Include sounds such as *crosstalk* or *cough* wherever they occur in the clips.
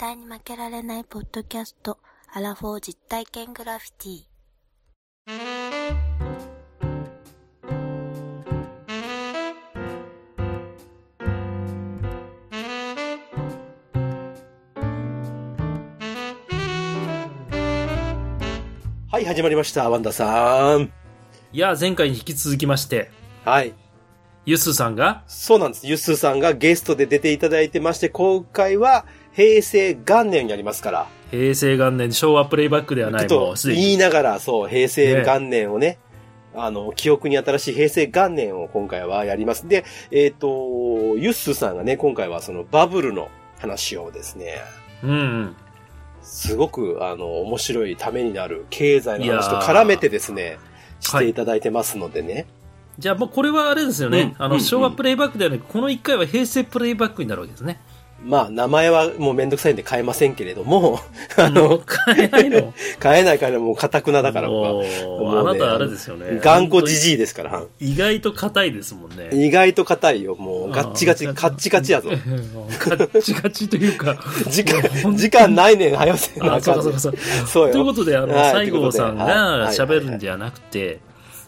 対に負けられないポッドキャスト、アラフォー実体験グラフィティ。はい、始まりました、ワンダさん。いや、前回に引き続きまして、はい。ユスさんが、そうなんです。ユッスーさんがゲストで出ていただいてまして、今回は平成元年になりますから、平成元年昭和プレイバックではない、もと。言いながら、そう、平成元年をね、あの、記憶に新しい平成元年を今回はやります。で、えっ、と、ユッスーさんがね、今回はそのバブルの話をですね、うんうん。すごく、あの、面白いためになる経済の話と絡めてですね、していただいてますのでね。じゃあもうこれはあれですよね。あの、うんうん昭和プレイバックではなく、この1回は平成プレイバックになるわけですね。まあ、名前はもうめんどくさいんで変えませんけれども、あの、変えないの？*laughs* 変えないからもう堅くなだから僕は。もうあなたあれですよね。頑固じじいですから。意外と硬いですもんね。意外と硬いよ。もうガッチガチ、カッチカチやぞ。*laughs* ガッチガチというか。時間、時間ないねん、早せなあ、そうかそうかそう。そうよ。ということで、あの、はい西郷さんがはい喋るんじゃなくて、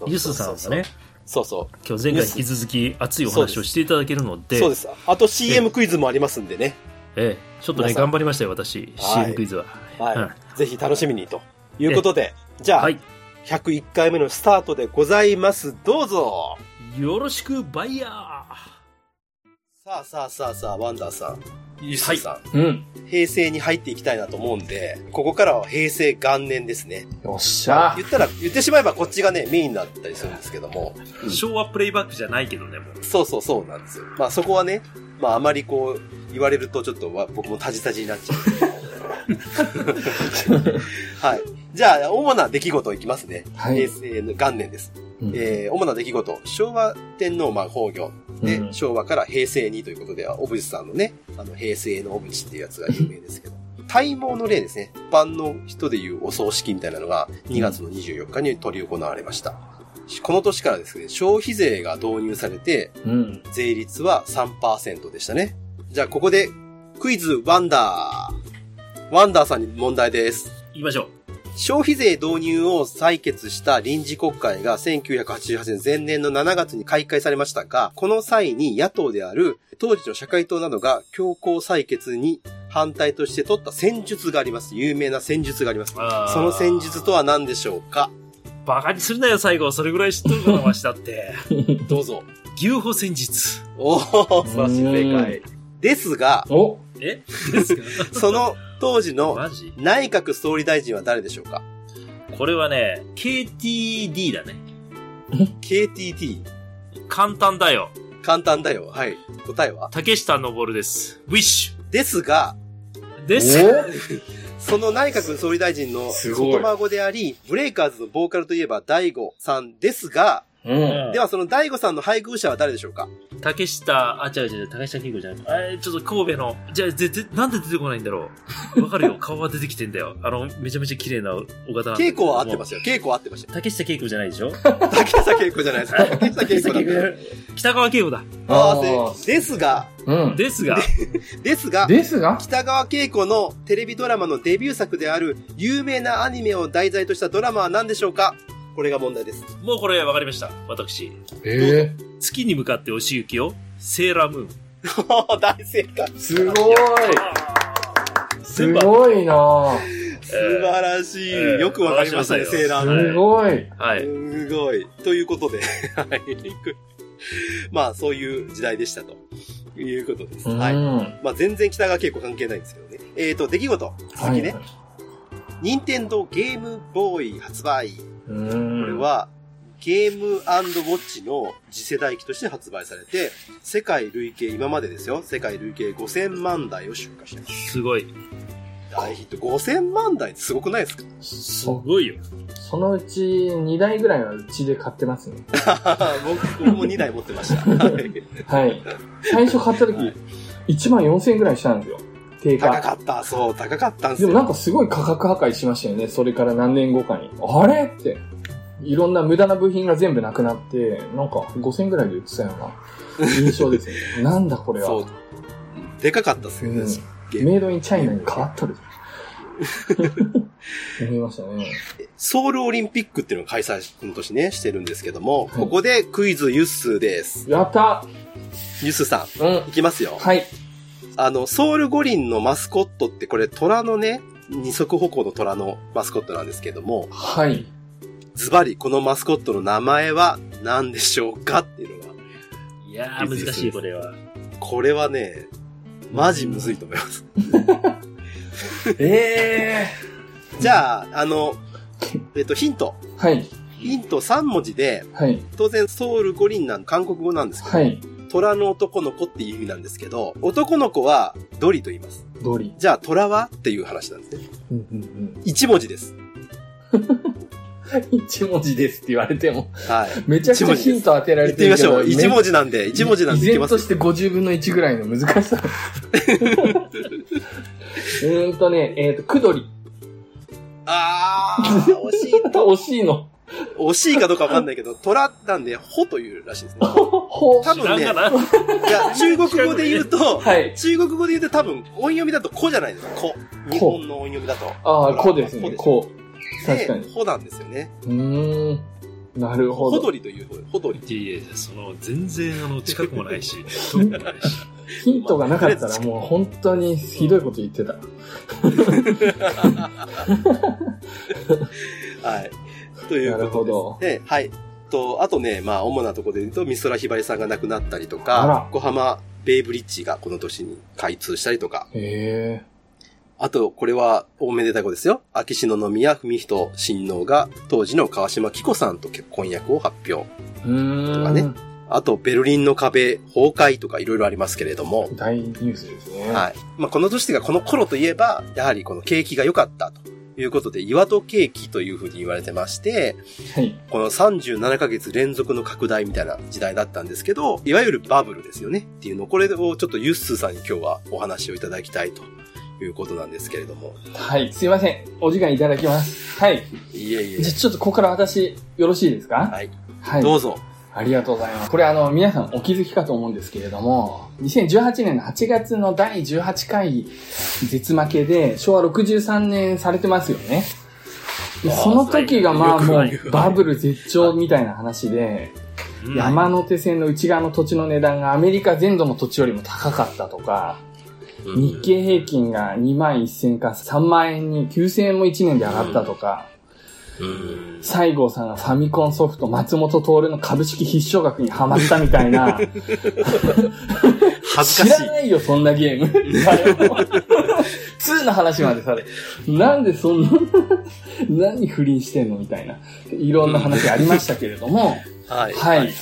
ユスさんがね、そうそ今日前回引き続き熱いお話をしていただけるのう。で、そうです。あと CM クイズもありますんでね。ええ、ちょっとね、頑張りましたよ、私。CM クイズは。はい。ぜひ楽しみにということで、じゃあはい。、101回目のスタートでございます。どうぞ。よろしく、バイヤーさあさあさあさあ、ワンダーさん。ユッスーさん。うん。平成に入っていきたいなと思うんで、ここからは平成元年ですね。よっしゃ。言ったら、言ってしまえばこっちがね、メインになったりするんですけども。昭和プレイバックじゃないけどね、もう。そうそうそうなんですよ。まあそこはね、まああまりこう、言われるとちょっとわ僕もタジタジになっちゃう。*laughs* はい。じゃあ、主な出来事いきますね。はい平成の元年です。うんえー、主な出来事。昭和天皇まあ崩御。で、うん昭和から平成にということでは、小渕さんのね、あの、平成の小渕っていうやつが有名ですけど。体毛の例ですね。一般の人でいうお葬式みたいなのが2月の24日に取り行われました。この年からですね、消費税が導入されて、うん。税率は3%でしたね。じゃあここで、クイズワンダー。ワンダーさんに問題です。言いましょう。消費税導入を採決した臨時国会が1988年前年の7月に開会されましたが、この際に野党である当時の社会党などが強行採決に反対として取った戦術があります。有名な戦術があります。その戦術とは何でしょうか？バカにするなよ、最後。それぐらい知っとるから、わしだって。*laughs* どうぞ。牛歩戦術。おー、素晴らしい正解。ですが、おえ？*laughs* その当時の内閣総理大臣は誰でしょうか？これはね、KTD だね。?KTT。簡単だよ。簡単だよ。はい。答えは？竹下登です。ウィッシですが、ュです。*laughs* その内閣総理大臣の外孫であり、ブレイカーズのボーカルといえば大悟さんですが、うん。ではその大悟さんの配偶者は誰でしょうか？竹下、あ、違う違う、竹下恵子じゃない。えー、ちょっと神戸の、じゃあ、ぜ、ぜ、なんで出てこないんだろう？*laughs* わかるよ。顔は出てきてんだよ。あの、めちゃめちゃ綺麗なお方 *laughs* 稽古は合ってますよ。稽古は合ってましたよ。竹下恵子じゃないでしょ竹下稽古じゃないです。*laughs* 竹下稽古だ。北川景子だ。ああですが、うん。ですが、ですが、ですが？北川景子のテレビドラマのデビュー作である有名なアニメを題材としたドラマは何でしょうか？これが問題です。もうこれわかりました。私。え月に向かって押し行きよ。セーラームーン。*laughs* 大正解。ー、すごいす全部ごいなぁ。素晴らしい。えーよくわかりましたね、わかりましたよセーラームーンすごい。はい。すごい。ということで、はい。まあ、そういう時代でしたということです。うん。はい。はまあ、全然北川景子関係ないんですけどね。えっ、と、出来事。続きね。任天堂ゲームボーイ発売。これは、ゲームウォッチの次世代機として発売されて、世界累計、今までですよ、世界累計5000万台を出荷してます。すごい。大ヒット。5000万台ってすごくないですか？すそ、ごいよ。そのうち2台ぐらいはうちで買ってますね。僕 *laughs* 僕も2台持ってました。はいはい。最初買った時、1万4000円ぐらいしたんですよ。定高価。かった、そう、高かったんですよ。でもなんかすごい価格破壊しましたよね。それから何年後かに。あれって。いろんな無駄な部品が全部なくなって、なんか5000円ぐらいで売ってたような印象ですね。*laughs* なんだこれは。そう。でかかったっすよね。うん。メイドインチャイナに変わっとる。*laughs* 思いましたね。ソウルオリンピックっていうのを開催、この年ね、してるんですけども、はいここでクイズユッスーです。やったユッスーさん、うん。いきますよ。はい。あの、ソウル五輪のマスコットってこれ虎のね、二足歩行の虎のマスコットなんですけども、はい。ズバリこのマスコットの名前は何でしょうかっていうのが、いやー、難しい、これは。これはね、マジむずいと思います。えじゃあ、あの、えっと、ヒント。ー。はい。ヒント3文字で、はい。当然ソウル五輪なん韓国語なんですけど、はい。虎の男の子っていう意味なんですけど、男の子はドリと言います。ドリ。じゃあ虎はっていう話なんですね。うんうん1文字です。うん。一文字ですって言われても、はい。めちゃくちゃヒント当てられ言っててみ。ましょう。1文字字なんで、1文字なんでいけます依然として50分の1ぐらいの難しさ。*laughs* うーんとね、えっ、と、くどり。あー、惜しい。*laughs* 惜しいの。惜しいかどうかわかんないけど、虎なんで、ほというらしいですね。ほ多分ね、いや、中国語で言うと、*laughs* はい。中国語で言うと多分、音読みだとこじゃないですか。こ。日本の音読みだと。ああ、こですね。こ。確かに。でほなんですよね。うーん。なるほほど。どりというほどり。いやいや、その、全然、あの、近くもないし、*laughs* 遠くもないし。ヒントがなかったらもう本当にひどいこと言ってた。*laughs* はい。というなることほど。で、はい。と、あとね、まあ、主なところで言うと、美空ひばりさんが亡くなったりとか、小浜ベイブリッジがこの年に開通したりとか、へえ。ああと、これはおめでたいことですよ。秋篠宮文人親王が当時の川島紀子さんと結婚約を発表。とかねあと、ベルリンの壁崩壊とかいろいろありますけれども、大ニュースですね。はい。まあ、この年がこの頃といえば、やはりこの景気が良かったということで、岩戸景気というふうに言われてまして、はい。この37ヶ月連続の拡大みたいな時代だったんですけど、いわゆるバブルですよねっていうの、これをちょっとユッスーさんに今日はお話をいただきたいということなんですけれども。はい。すいません。お時間いただきます。はい。いえいえじゃ。あちょっとここから私、よろしいですか？はい。はい。どうぞ。ありがとうございます。これあの、皆さんお気づきかと思うんですけれども、2018年の8月の第18回絶負けで、昭和63年されてますよね。その時がまあもうバブル絶頂みたいな話で、うん山手線の内側の土地の値段がアメリカ全土の土地よりも高かったとか、日経平均が2万1000か3万円に9000円も1年で上がったとか、うん。西郷さんがファミコンソフト松本徹の株式必勝額にハマったみたいな、*laughs* 恥ずかしい。知らないよ、そんなゲーム。2の話までされ。なんでそんな、何不倫してんのみたいな。いろんな話ありましたけれども、はい。はい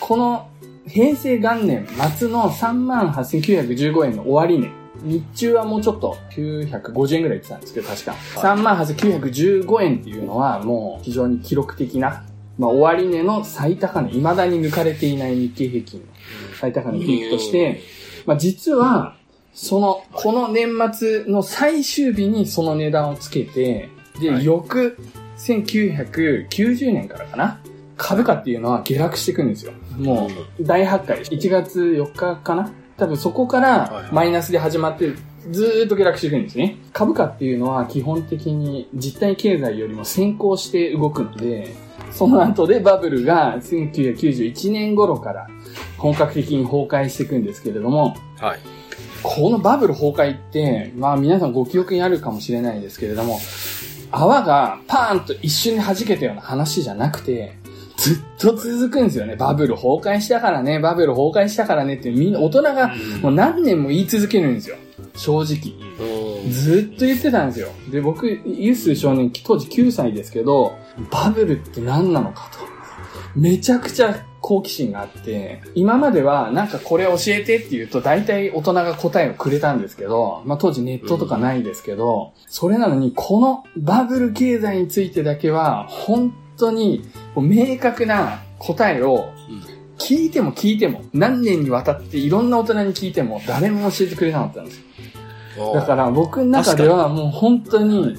この平成元年末の38,915円の終値。日中はもうちょっと950円ぐらい言ってたんですけど、確か。38,915円っていうのはもう非常に記録的な、まあ終値の最高値、未だに抜かれていない日経平均の最高値ピークとして、まあ実は、その、この年末の最終日にその値段をつけて、で、はい翌1990年からかな株価っていうのは下落していくんですよ。もう、大発会。1月4日かな多分そこかはいらはいマイナスで始まって、ずーっと下落していくんですね。株価っていうのは基本的に実体経済よりも先行して動くので、その後でバブルが1991年頃から本格的に崩壊していくんですけれども、はい。このバブル崩壊って、まあ皆さんご記憶にあるかもしれないですけれども、泡がパーンと一瞬に弾けたような話じゃなくて、ずっと続くんですよね。バブル崩壊したからね、バブル崩壊したからねってみんな大人がもう何年も言い続けるんですよ。正直。ずっと言ってたんですよ。で、僕、ユース少年、当時9歳ですけど、バブルって何なのかと。めちゃくちゃ好奇心があって、今まではなんかこれ教えてって言うと大体大人が答えをくれたんですけど、まあ当時ネットとかないですけど、それなのにこのバブル経済についてだけは本当に明確な答えを聞いても聞いても何年にわたっていろんな大人に聞いても誰も教えてくれなかったんですよ。だから僕の中ではもう本当に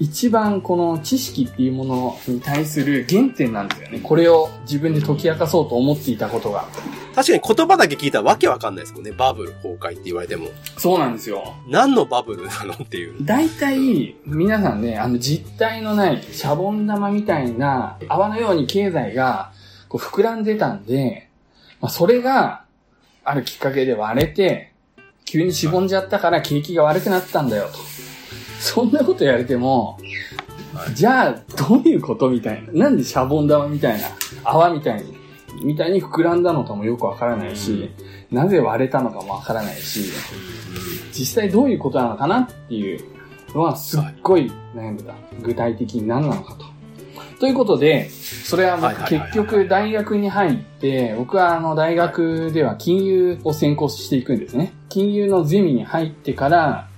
一番この知識っていうものに対する原点なんですよね。これを自分で解き明かそうと思っていたことが。確かに言葉だけ聞いたらわけわかんないですもんね。バブル崩壊って言われても。そうなんですよ。何のバブルなのっていう。大体、皆さんね、あの実体のないシャボン玉みたいな泡のように経済がこう膨らんでたんで、まあ、それがあるきっかけで割れて、急にしぼんじゃったから景気が悪くなったんだよと。そんなこと言われても、じゃあ、どういうことみたいな。なんでシャボン玉みたいな、泡みたいに、みたいに膨らんだのかもよくわからないし、なぜ割れたのかもわからないし、実際どういうことなのかなっていうのはすっごい悩んでた。具体的に何なのかと。ということで、それは結局大学に入って、僕はあの大学では金融を専攻していくんですね。金融のゼミに入ってから、あ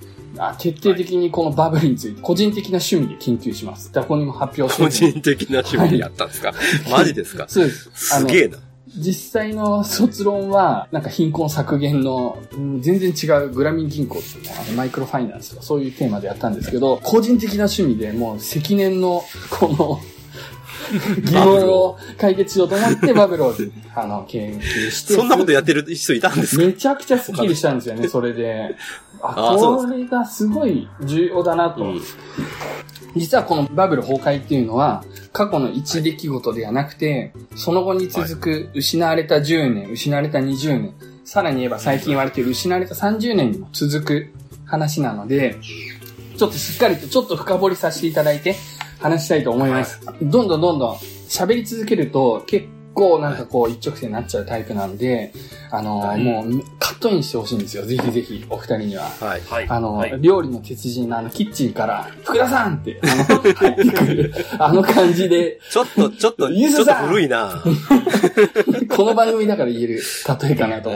徹底的にこのバブルについて個人的な趣味で研究します。どこにも発表して個人的な趣味でやったんですか、マジですか？そうです。すげえな。実際の卒論は、なんか貧困削減の、うん全然違うグラミン銀行っていうのあのマイクロファイナンスとかそういうテーマでやったんですけど、個人的な趣味でもう積年のこの *laughs* 疑問を解決しようと思ってバブルをあの研究して。そんなことやってる人いたんですか？めちゃくちゃスッキリしたんですよね、それで。あ、これがすごい重要だなと。うん実はこのバブル崩壊っていうのは、過去の一出来事ではなくて、その後に続く失われた10年、失われた20年、さらに言えば最近言われている失われた30年にも続く話なので、ちょっとしっかりとちょっと深掘りさせていただいて話したいと思います。どんどんどんどん喋り続けると結構なんかこう一直線になっちゃうタイプなんで、あのはいもうカットインしてほしいんですよ。ぜひぜひお二人には。はい。はい。あの、はい、料理の鉄人のあの、キッチンから、福田さんって、あの、入ってくる、あの感じで、ちょっと、ちょっと、ちょっとゆずさん古いな *laughs* この番組だから言える例えかなと。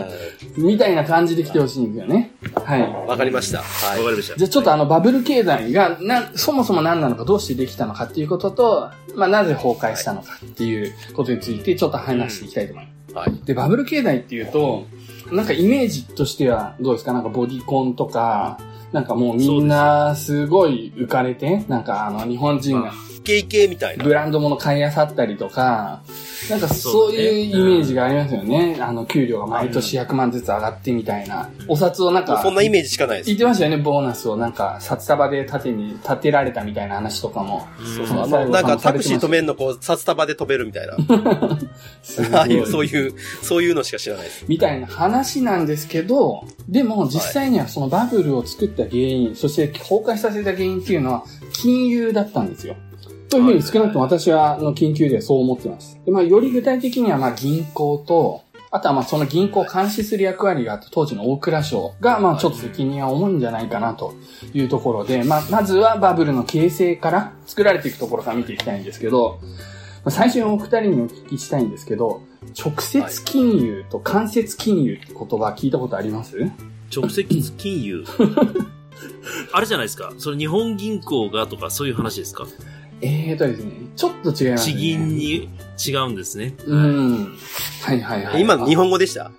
みたいな感じで来てほしいんですよね。はい。わかりました。わはかりました。じゃあちょっとあのバブル経済がな、そもそも何なのか、どうしてできたのかっていうことと、まあなぜ崩壊したのかっていうことについてちょっと話していきたいと思います。い。はい。で、バブル経済っていうと、なんかイメージとしてはどうですか？なんかボディコンとか、なんかもうみんなすごい浮かれて、なんかあの日本人がイケイケみたいな。ブランド物買い漁ったりとか、なんかそういうイメージがありますよね。あの、給料が毎年100万ずつ上がってみたいな。お札をなんか、そんなイメージしかないです言っ。てましたよね、ボーナスをなんか、札束で縦に立てられたみたいな話とかも。うんあの、最後なんかタクシー止めんのこう、札束で飛べるみたいな。*laughs* *laughs* いう、そういう、そういうのしか知らないです。みたいな話なんですけど、でも実際にはそのバブルを作った原因、そして崩壊させた原因っていうのは金融だったんですよ。というふうに少なくとも私はあの研究ではそう思ってます。でまあ、より具体的にはまあ銀行と、あとはまあその銀行を監視する役割があった当時の大蔵省がまあちょっと責任は重いんじゃないかなというところで、まあまずはバブルの形成から作られていくところから見ていきたいんですけど、まあ最初にお二人にお聞きしたいんですけど、直接金融と間接金融って言葉聞いたことあります？直接金融？*laughs* あれじゃないですか？それ日本銀行がとかそういう話ですか？えーとですね、ちょっと違います、ね。地銀に違うんですね。うん。はいはいはい。今、日本語でした？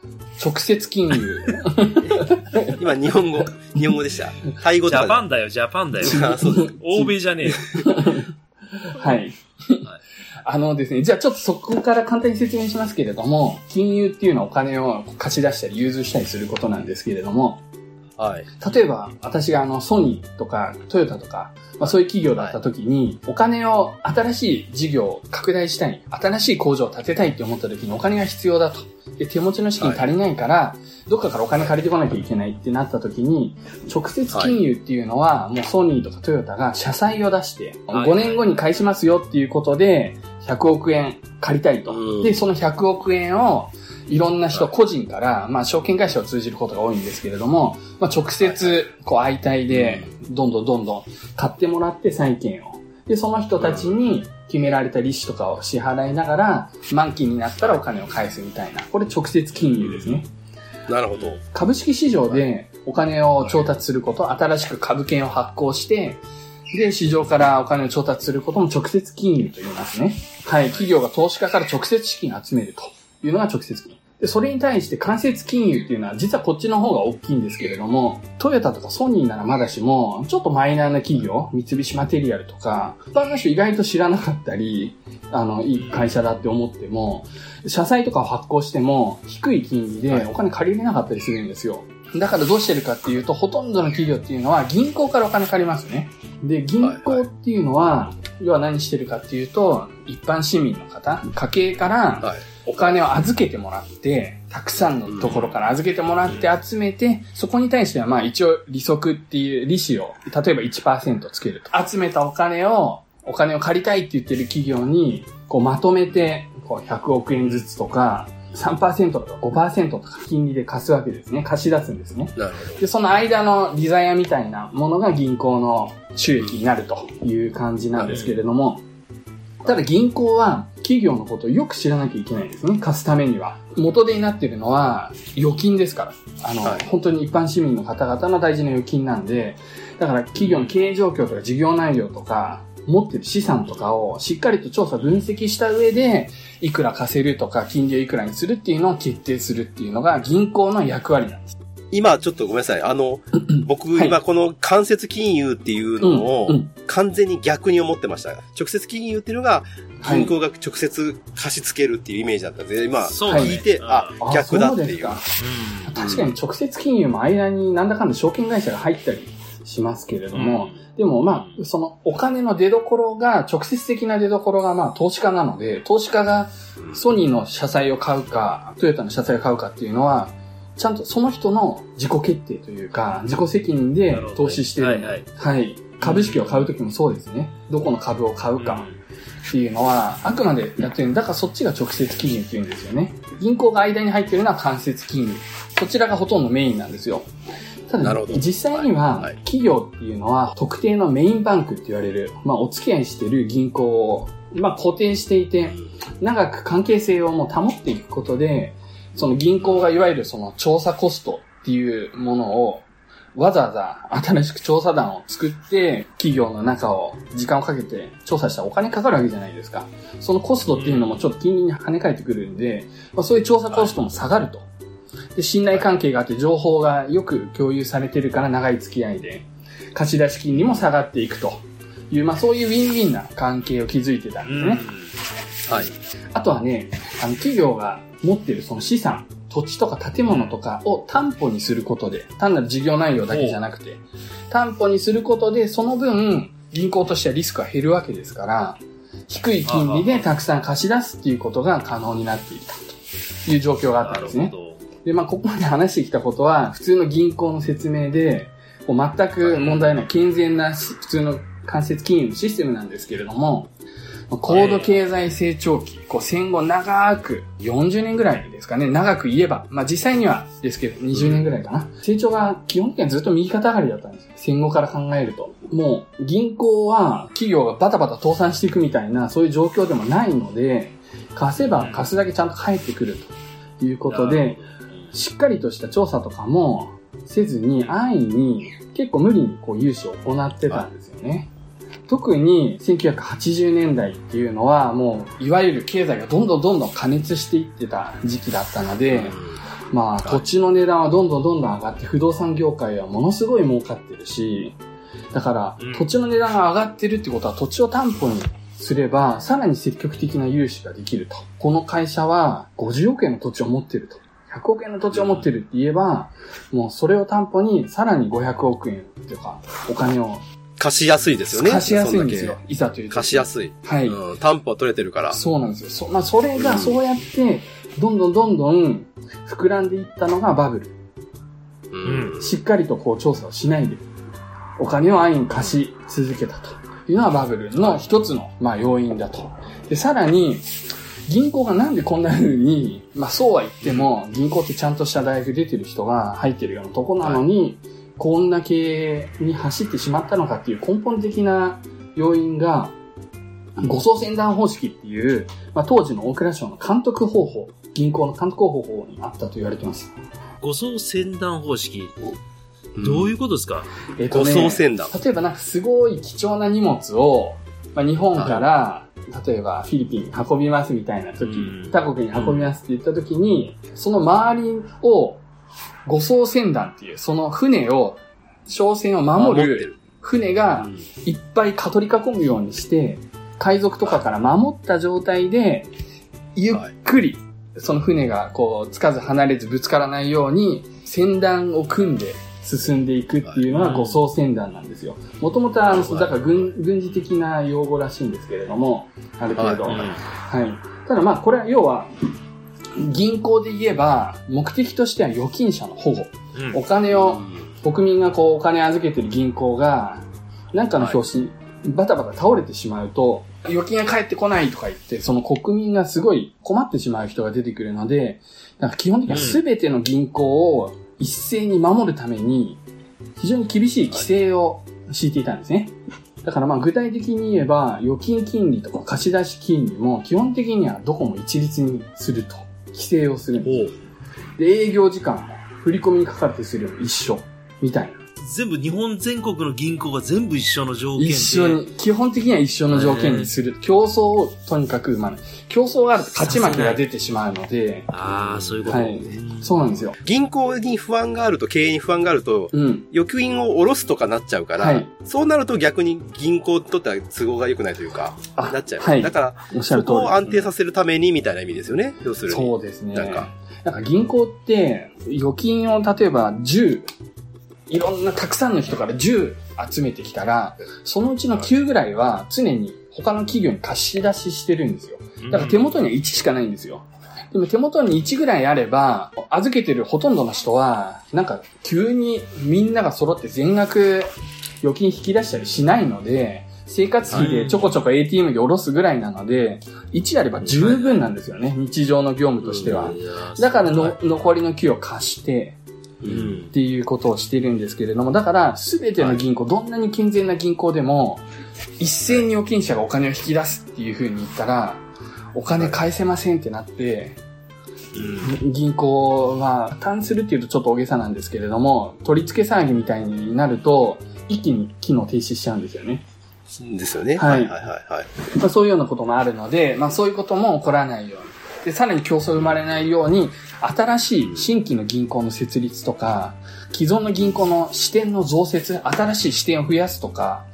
直接金融。*laughs* 今、日本語、日本語でした。タイ語ジとかャパンだよ、ジャパンだよ。あそうです。欧米じゃねえよ。はい。あのですね、じゃあちょっとそこから簡単に説明しますけれども、金融っていうのはお金を貸し出したり融通したりすることなんですけれども、はい。例えば私があのソニーとかトヨタとか、まあ、そういう企業だった時に、お金を新しい事業を拡大したい、新しい工場を建てたいって思った時にお金が必要だと。で、手持ちの資金足りないから、どっかからお金借りてこなきゃいけないってなった時に、直接金融っていうのは、もうソニーとかトヨタが社債を出して、はい5年後に返しますよっていうことで、100億円借りたいと。うんで、その100億円を、いろんな人、はい個人から、まあ、証券会社を通じることが多いんですけれども、まあ、直接、こう、相対で、どんどんどんどん買ってもらって債券を。で、その人たちに決められた利子とかを支払いながら、満期になったらお金を返すみたいな。これ直接金融ですね。なるほど。株式市場でお金を調達すること、新しく株券を発行して、で、市場からお金を調達することも直接金融と言いますね。はい。企業が投資家から直接資金を集めるというのが直接金融。で、それに対して間接金融っていうのは実はこっちの方が大きいんですけれども、トヨタとかソニーならまだしも、ちょっとマイナーな企業、三菱マテリアルとか、一般の人意外と知らなかったり、あの、いい会社だって思っても、社債とかを発行しても、低い金利でお金借りれなかったりするんですよ。だからどうしてるかっていうと、ほとんどの企業っていうのは銀行からお金借りますね。で、銀行っていうのは、要は何してるかっていうと、一般市民の方、家計からはい。お金を預けてもらって、たくさんのところから預けてもらって集めて、そこに対してはまあ一応利息っていう利子を、例えば1%つけると。集めたお金を、お金を借りたいって言ってる企業に、こうまとめて、こう100億円ずつとか、3%とか5%とか金利で貸すわけですね。貸し出すんですね。で、その間の利ザヤみたいなものが銀行の収益になるという感じなんですけれども、ただ銀行は企業のことをよく知らなきゃいけないですね。貸すためには。元手になっているのは預金ですから。あの、はい本当に一般市民の方々の大事な預金なんで、だから企業の経営状況とか事業内容とか、持ってる資産とかをしっかりと調査分析した上で、いくら貸せるとか、金利をいくらにするっていうのを決定するっていうのが銀行の役割なんです。ど。今、ちょっとごめんなさい。あの、僕、はい今この間接金融っていうのを完全に逆に思ってました。直接金融っていうのが、はい銀行が直接貸し付けるっていうイメージだったんで、今、聞いて、ああ、あ逆だっていう。そうですかうん。確かに直接金融も間になんだかんだ証券会社が入ったりしますけれども、でもまあ、そのお金の出所が、直接的な出所がまあ投資家なので、投資家がソニーの社債を買うか、トヨタの社債を買うかっていうのは、ちゃんとその人の自己決定というか、自己責任で投資してる。はいはい。はい。株式を買うときもそうですね。どこの株を買うかっていうのは、あくまでやってるんだからそっちが直接金融っていうんですよね。銀行が間に入ってるのは間接金融。こちらがほとんどメインなんですよ。ただなるほど、実際にははい、企業っていうのは、特定のメインバンクって言われる、まあ、お付き合いしてる銀行を、まあ、固定していて、長く関係性をもう保っていくことで、その銀行がいわゆるその調査コストっていうものを、わざわざ新しく調査団を作って、企業の中を時間をかけて調査したらお金かかるわけじゃないですか。そのコストっていうのもちょっと金利に跳ね返ってくるんで、まあ、そういう調査コストも下がると。で、信頼関係があって情報がよく共有されてるから長い付き合いで、貸し出し金利も下がっていくという、まあそういうウィンウィンな関係を築いてたんですね。はい。あとはね、あの企業が持ってるその資産、土地とか建物とかを担保にすることで、単なる事業内容だけじゃなくて、担保にすることで、その分、銀行としてはリスクが減るわけですから、低い金利でたくさん貸し出すっていうことが可能になっていたという状況があったんですね。で、まあ、ここまで話してきたことは、普通の銀行の説明で、こう全く問題ない健全なし普通の間接金融のシステムなんですけれども、まあ高度経済成長期、こう戦後長く、40年ぐらいですかね、長く言えば、まあ実際にはですけど、20年ぐらいかな。成長が基本的にはずっと右肩上がりだったんですよ。戦後から考えると。もう銀行は企業がバタバタ倒産していくみたいな、そういう状況でもないので、貸せば貸すだけちゃんと返ってくるということで、しっかりとした調査とかもせずに安易に結構無理にこう融資を行ってたんですよね。特に1980年代っていうのはもういわゆる経済がどんどんどんどん過熱していってた時期だったので、まあ土地の値段はどんどんどんどん上がって不動産業界はものすごい儲かってるし、だからうん土地の値段が上がってるってことは土地を担保にすればさらに積極的な融資ができると。この会社は50億円の土地を持ってると。100億円の土地を持ってるって言えば、もうそれを担保にさらに500億円っていうか、お金を貸しやすいですよね。貸しやすいんです。よいざという時貸しやすい。はい。うん。担保は取れてるから。そうなんですよ。そ,、まあ、それがそうやって、どんどんどんどん膨らんでいったのがバブル。う。うんん。しっかりとこう調査をしないで、お金を安易に貸し続けたというのはバブルの一つの、まあ、要因だと。で、さらに、銀行がなんでこんな風に、まあそうは言っても、銀行ってちゃんとした大学出てる人が入ってるようなとこなのに、こんな経営に走ってしまったのかっていう根本的な要因が、護送船団方式っていう、まあ当時の大蔵省の監督方法、銀行の監督方法にあったと言われてます。護送船団方式。どういうことですか？えっ護送船団。例えばなんかすごい貴重な荷物を、まあ、日本から例えばフィリピンに運びますみたいな時、うん他国に運びますって言った時に、その周りを、護送船団っていう、その船を、商船を守る。船がいっぱいか取り囲むようにして、海賊とかから守った状態で、ゆっくり、その船がこう、つかず離れずぶつからないように、船団を組んで進んでいくっていうのがはい護送船団なんですよ。もともとは、だから軍、軍事的な用語らしいんですけれども、ある程度。ははい。ただまあ、これは要は、銀行で言えば、目的としては預金者の保護。うんお金を、国民がこうお金預けてる銀行が、なんかの表紙、バタバタ倒れてしまうと、預金が返ってこないとか言って、その国民がすごい困ってしまう人が出てくるので、なんか基本的には全ての銀行を一斉に守るために、非常に厳しい規制を敷いていたんですね。だからまあ具体的に言えば、預金金利とか貸し出し金利も基本的にはどこも一律にすると。規制をするんです。で、営業時間も振り込みにかかる手数料も一緒。みたいな。全部、日本全国の銀行が全部一緒の条件で。一緒に、基本的には一緒の条件にする。競争をとにかく生まない。競争があると勝ち負けが出てしまうので、ああ、そういうこと。はいそうなんですよ。銀行に不安があると、経営に不安があると、うん。預金を下ろすとかなっちゃうから、はいそうなると逆に銀行にとっては都合が良くないというか、あなっちゃう。はいだから、おっしゃる通りです。そこを安定させるためにみたいな意味ですよね。要するに。そうですね。なんかなんか銀行って、預金を例えば10、いろんなたくさんの人から10集めてきたら、そのうちの9ぐらいは常に他の企業に貸し出ししてるんですよ。だから手元には1しかないんですよ。でも手元に1ぐらいあれば、預けてるほとんどの人は、なんか急にみんなが揃って全額預金引き出したりしないので、生活費でちょこちょこ ATM で下ろすぐらいなので、1あれば十分なんですよね、日常の業務としては。だからの、残りの9を貸して、うんっ。ていうことをしてるんですけれども、だから、すべての銀行、どんなに健全な銀行でも、一斉に預金者がお金を引き出すっていう風に言ったら、お金返せませんってなって、銀行は破綻するっていうとちょっと大げさなんですけれども、取り付け騒ぎみたいになると、一気に機能停止しちゃうんですよね。ですよね。はいはいはいはいはい。まあ、そういうようなこともあるので、まあそういうことも起こらないように。で、さらに競争生まれないように、新しい新規の銀行の設立とか、既存の銀行の支店の増設、新しい支店を増やすとか、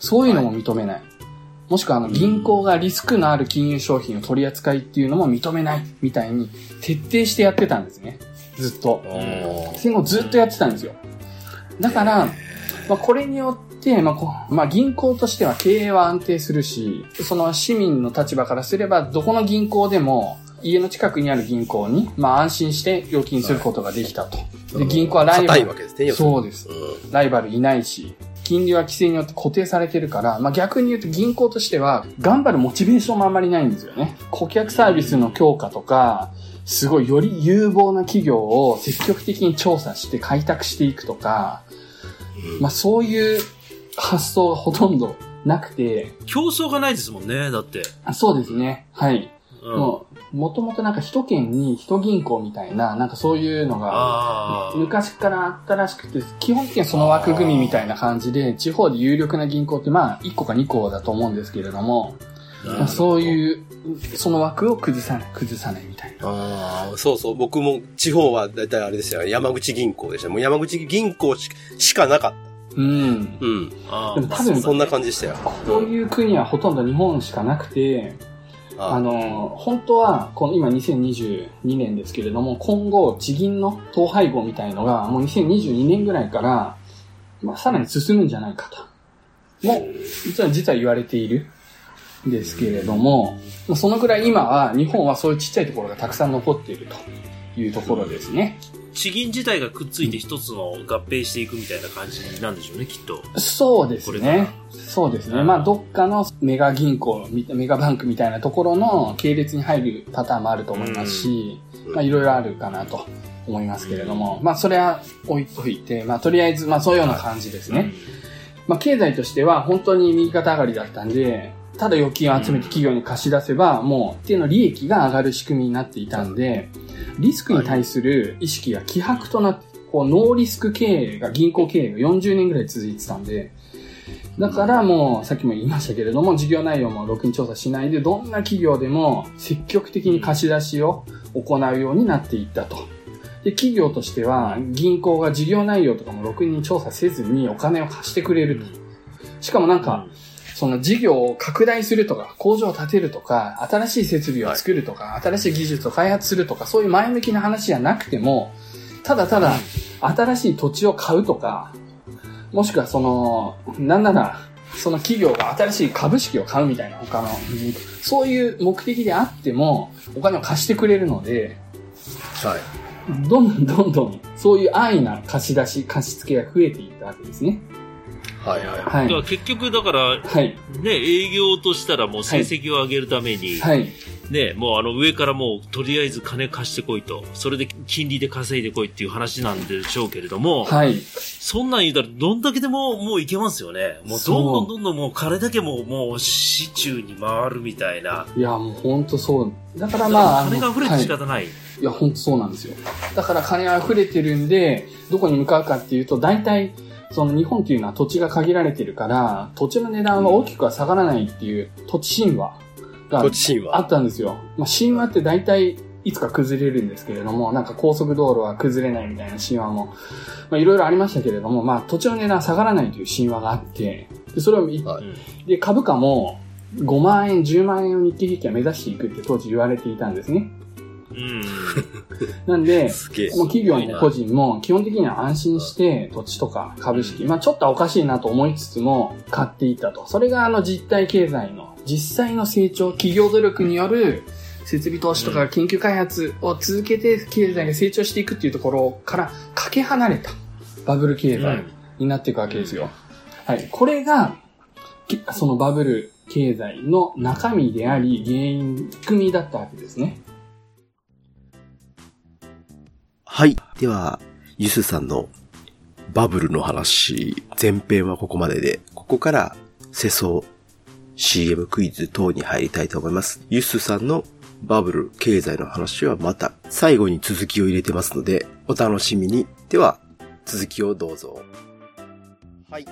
そういうのも認めない。もしくはあの銀行がリスクのある金融商品を取り扱いっていうのも認めないみたいに徹底してやってたんですね。ずっと。戦後ずっとやってたんですよ。だから、まあ、これによって、まあこまあ、銀行としては経営は安定するし、その市民の立場からすれば、どこの銀行でも、家の近くにある銀行に、まあ、安心して預金することができたと。で、銀行はライバル硬いわ。けですね、そうです。うんライバルいないし、金利は規制によって固定されてるから、まあ、逆に言うと銀行としては、頑張るモチベーションもあんまりないんですよね。顧客サービスの強化とか、すごいより有望な企業を積極的に調査して開拓していくとか、まあ、そういう発想がほとんどなくて、競争がないですもんね、だって。あそうですね。はい。うん。もう、もともとなんか一県に一銀行みたいな、なんかそういうのが。昔からあったらしくて、基本的にはその枠組みみたいな感じで、地方で有力な銀行ってまあ、1個か2個だと思うんですけれども、まあ、そうう。いう、その枠を崩さない、崩さないみたいな。ああ、そうそう。僕も地方はだいたいあれですよ。山口銀行でした。もう山口銀行ししかなかった。うん。うん。あでも多分そんな感じでしたよ。こういう国はほとんど日本しかなくて、あの、本当は、この今2022年ですけれども、今後地銀の統廃合みたいのが、もう2022年ぐらいから、まあ、さらに進むんじゃないかと。もう、実は実は言われているんですけれども、そのくらい今は、日本はそういうちっちゃいところがたくさん残っているというところですね。地銀自体がくっついて一つの合併していくみたいな感じなんでしょうね、きっと。そうですね。そうですね。まあ、どっかのメガ銀行、みメガバンクみたいなところの系列に入るパターンもあると思いますし、うんまあ、いろいろあるかなと思いますけれども、まあ、それは置いといて、まあ、とりあえず、まあ、そういうような感じですね。まあ、経済としては本当に右肩上がりだったんで、ただ預金を集めて企業に貸し出せば、もう一定の利益が上がる仕組みになっていたんで、リスクに対する意識が希薄となって、こう、ノーリスク経営が、銀行経営が40年ぐらい続いてたんで、だからもう、さっきも言いましたけれども、事業内容もろくに調査しないで、どんな企業でも積極的に貸し出しを行うようになっていったと。で、企業としては、銀行が事業内容とかもろくに調査せずにお金を貸してくれると。しかもなんか、その事業を拡大するとか、工場を建てるとか、新しい設備を作るとか、新しい技術を開発するとか、そういう前向きな話じゃなくても、ただただ、新しい土地を買うとか、もしくはその、なんなら、その企業が新しい株式を買うみたいな他の、そういう目的であっても、お金を貸してくれるので、はい。どんどんどんどん、そういう安易な貸し出し、貸し付けが増えていったわけですね。はいはい。はだからい。結局、だから、はい。ね、営業としたらもう成績を上げるために、はい。ね、もうあの上からもうとりあえず金貸してこいと、それで金利で稼いでこいっていう話なんでしょうけれども、はい。そんなん言うたらどんだけでももういけますよね。もうどんどんどんどんもう金だけももう市中に回るみたいな。いや、もう本当そう。だからだまあ、金が溢れて仕方ない。いや、本当そうなんですよ。だから金が溢れてるんで、どこに向かうかっていうと、大体、その日本っていうのは土地が限られてるから、土地の値段は大きくは下がらないっていう土地神話があ話。ったんですよ。まあ、神話って大体いつか崩れるんですけれども、なんか高速道路は崩れないみたいな神話も、まあいろいろありましたけれども、まあ土地の値段は下がらないという神話があって、でそれをい、はいで株価も5万円、10万円を日経平均は目指していくって当時言われていたんですね。うん。なんで。もう企業も個人も基本的には安心して土地とか株式、まあちょっとはおかしいなと思いつつも買っていったと。それがあの実体経済の実際の成長、企業努力による設備投資とか研究開発を続けて経済が成長していくっていうところからかけ離れたバブル経済になっていくわけですよ。はい。これが、きそのバブル経済の中身であり、原因、仕組みだったわけですね。はい。では、ゆすさんのバブルの話、前編はここまでで、ここから世相、CM クイズ等に入りたいと思います。ゆすさんのバブル経済の話はまた最後に続きを入れてますので、お楽しみに。では、続きをどうぞ。はい。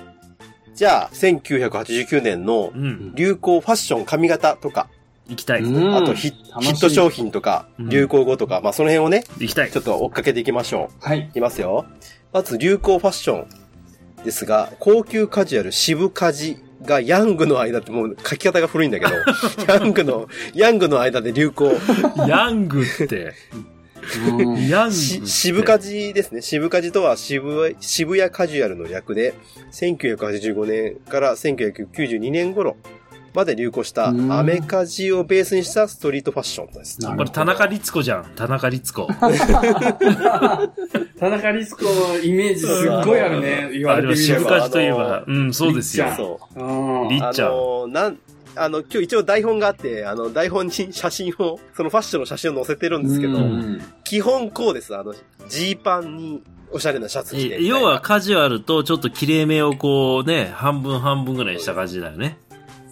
じゃあ、1989年のうん。流行ファッション髪型とか、行きたい。うんあとヒット商品とか、うん流行語とか、まあその辺をね、行きたいちょ。っと追っかけていきましょう。はい。いきますよ。まず流行ファッションですが、高級カジュアル渋カジがヤングの間ってもう書き方が古いんだけど、*laughs* ヤングの、ヤングの間で流行。ヤングって、うんヤングって。し渋カジですね。渋カジとは渋谷渋谷カジュアルの略で、1985年から1992年頃まで流行したうんアメカジをベースにしたストリートファッションです。これ田中律子じゃん。田中律子。*laughs* 田中律子のイメージすっごいあるね。言わあれてみれば。渋カジといえば、うん、そうですよりっち。そう。うんりっちゃんあの、なん、あの、今日一応台本があって、あの、台本に写真を、そのファッションの写真を載せてるんですけど、うん基本こうです。あの、ジーパンにおしゃれなシャツ着て。え要は、カジュアルとちょっと綺麗めをこうね、半分半分ぐらいにした感じだよね。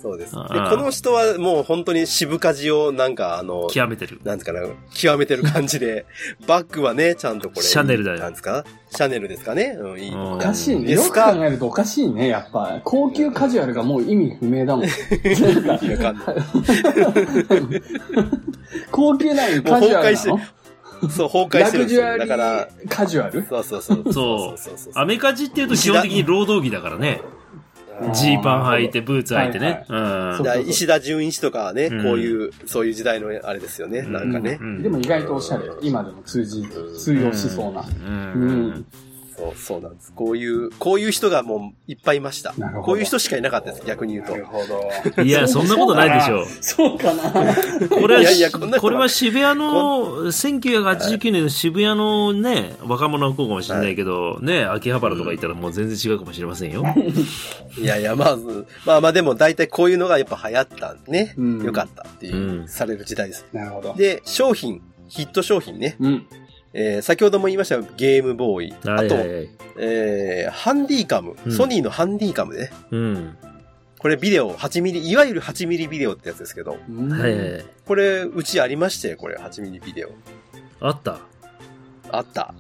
そうです。で、この人はもう本当に渋カジをなんかあの、極めてる。なんですかね、極めてる感じで、*laughs* バッグはね、ちゃんとこれ。シャネルだよなんですか？シャネルですかね？うん、いい。うんおかしいね。でよくすか考えるとおかしいね、やっぱ。高級カジュアルがもう意味不明だもん。なんか意味わかんない。*laughs* 高級なのにカジュアルなの？そう、崩壊ラしてるんですよ。だから、ーカジュアル？そうそうそう。そうそうそうそうアメカジっていうと基本的に労働着だからね。ジーパン履いて、ブーツ履いてね。石田純一とかはね、うんこういう、そういう時代のあれですよね。なんかね。うんでも意外とおしゃれ。今でも通じ、通用しそうな。ううんん。そう、そうなんです。こういう、こういう人がもういっぱいいましたこういう人しかいなかったです、逆に言うと。ほど。いや、*laughs* そんなことないでしょう。そうかな。これはいやいやこれは渋谷の、1989年の渋谷のね、若者の子かもしれないけど、ね、秋葉原とか行ったらもう全然違うかもしれませんよ。いやいや、まず、まあまあでも大体こういうのがやっぱ流行ったんね。うんよかったっていう、うんされる時代です。なるほど。で、商品、ヒット商品ね。うん。えー先ほども言いましたがゲームボーイ。あと、はいはいはい。えーハンディカム、うんソニーのハンディカムね。うん。これビデオ、8ミリ、いわゆる8ミリビデオってやつですけど、はいはいはい。これ、うちありましてよこれ、8ミリビデオ。あった？あった。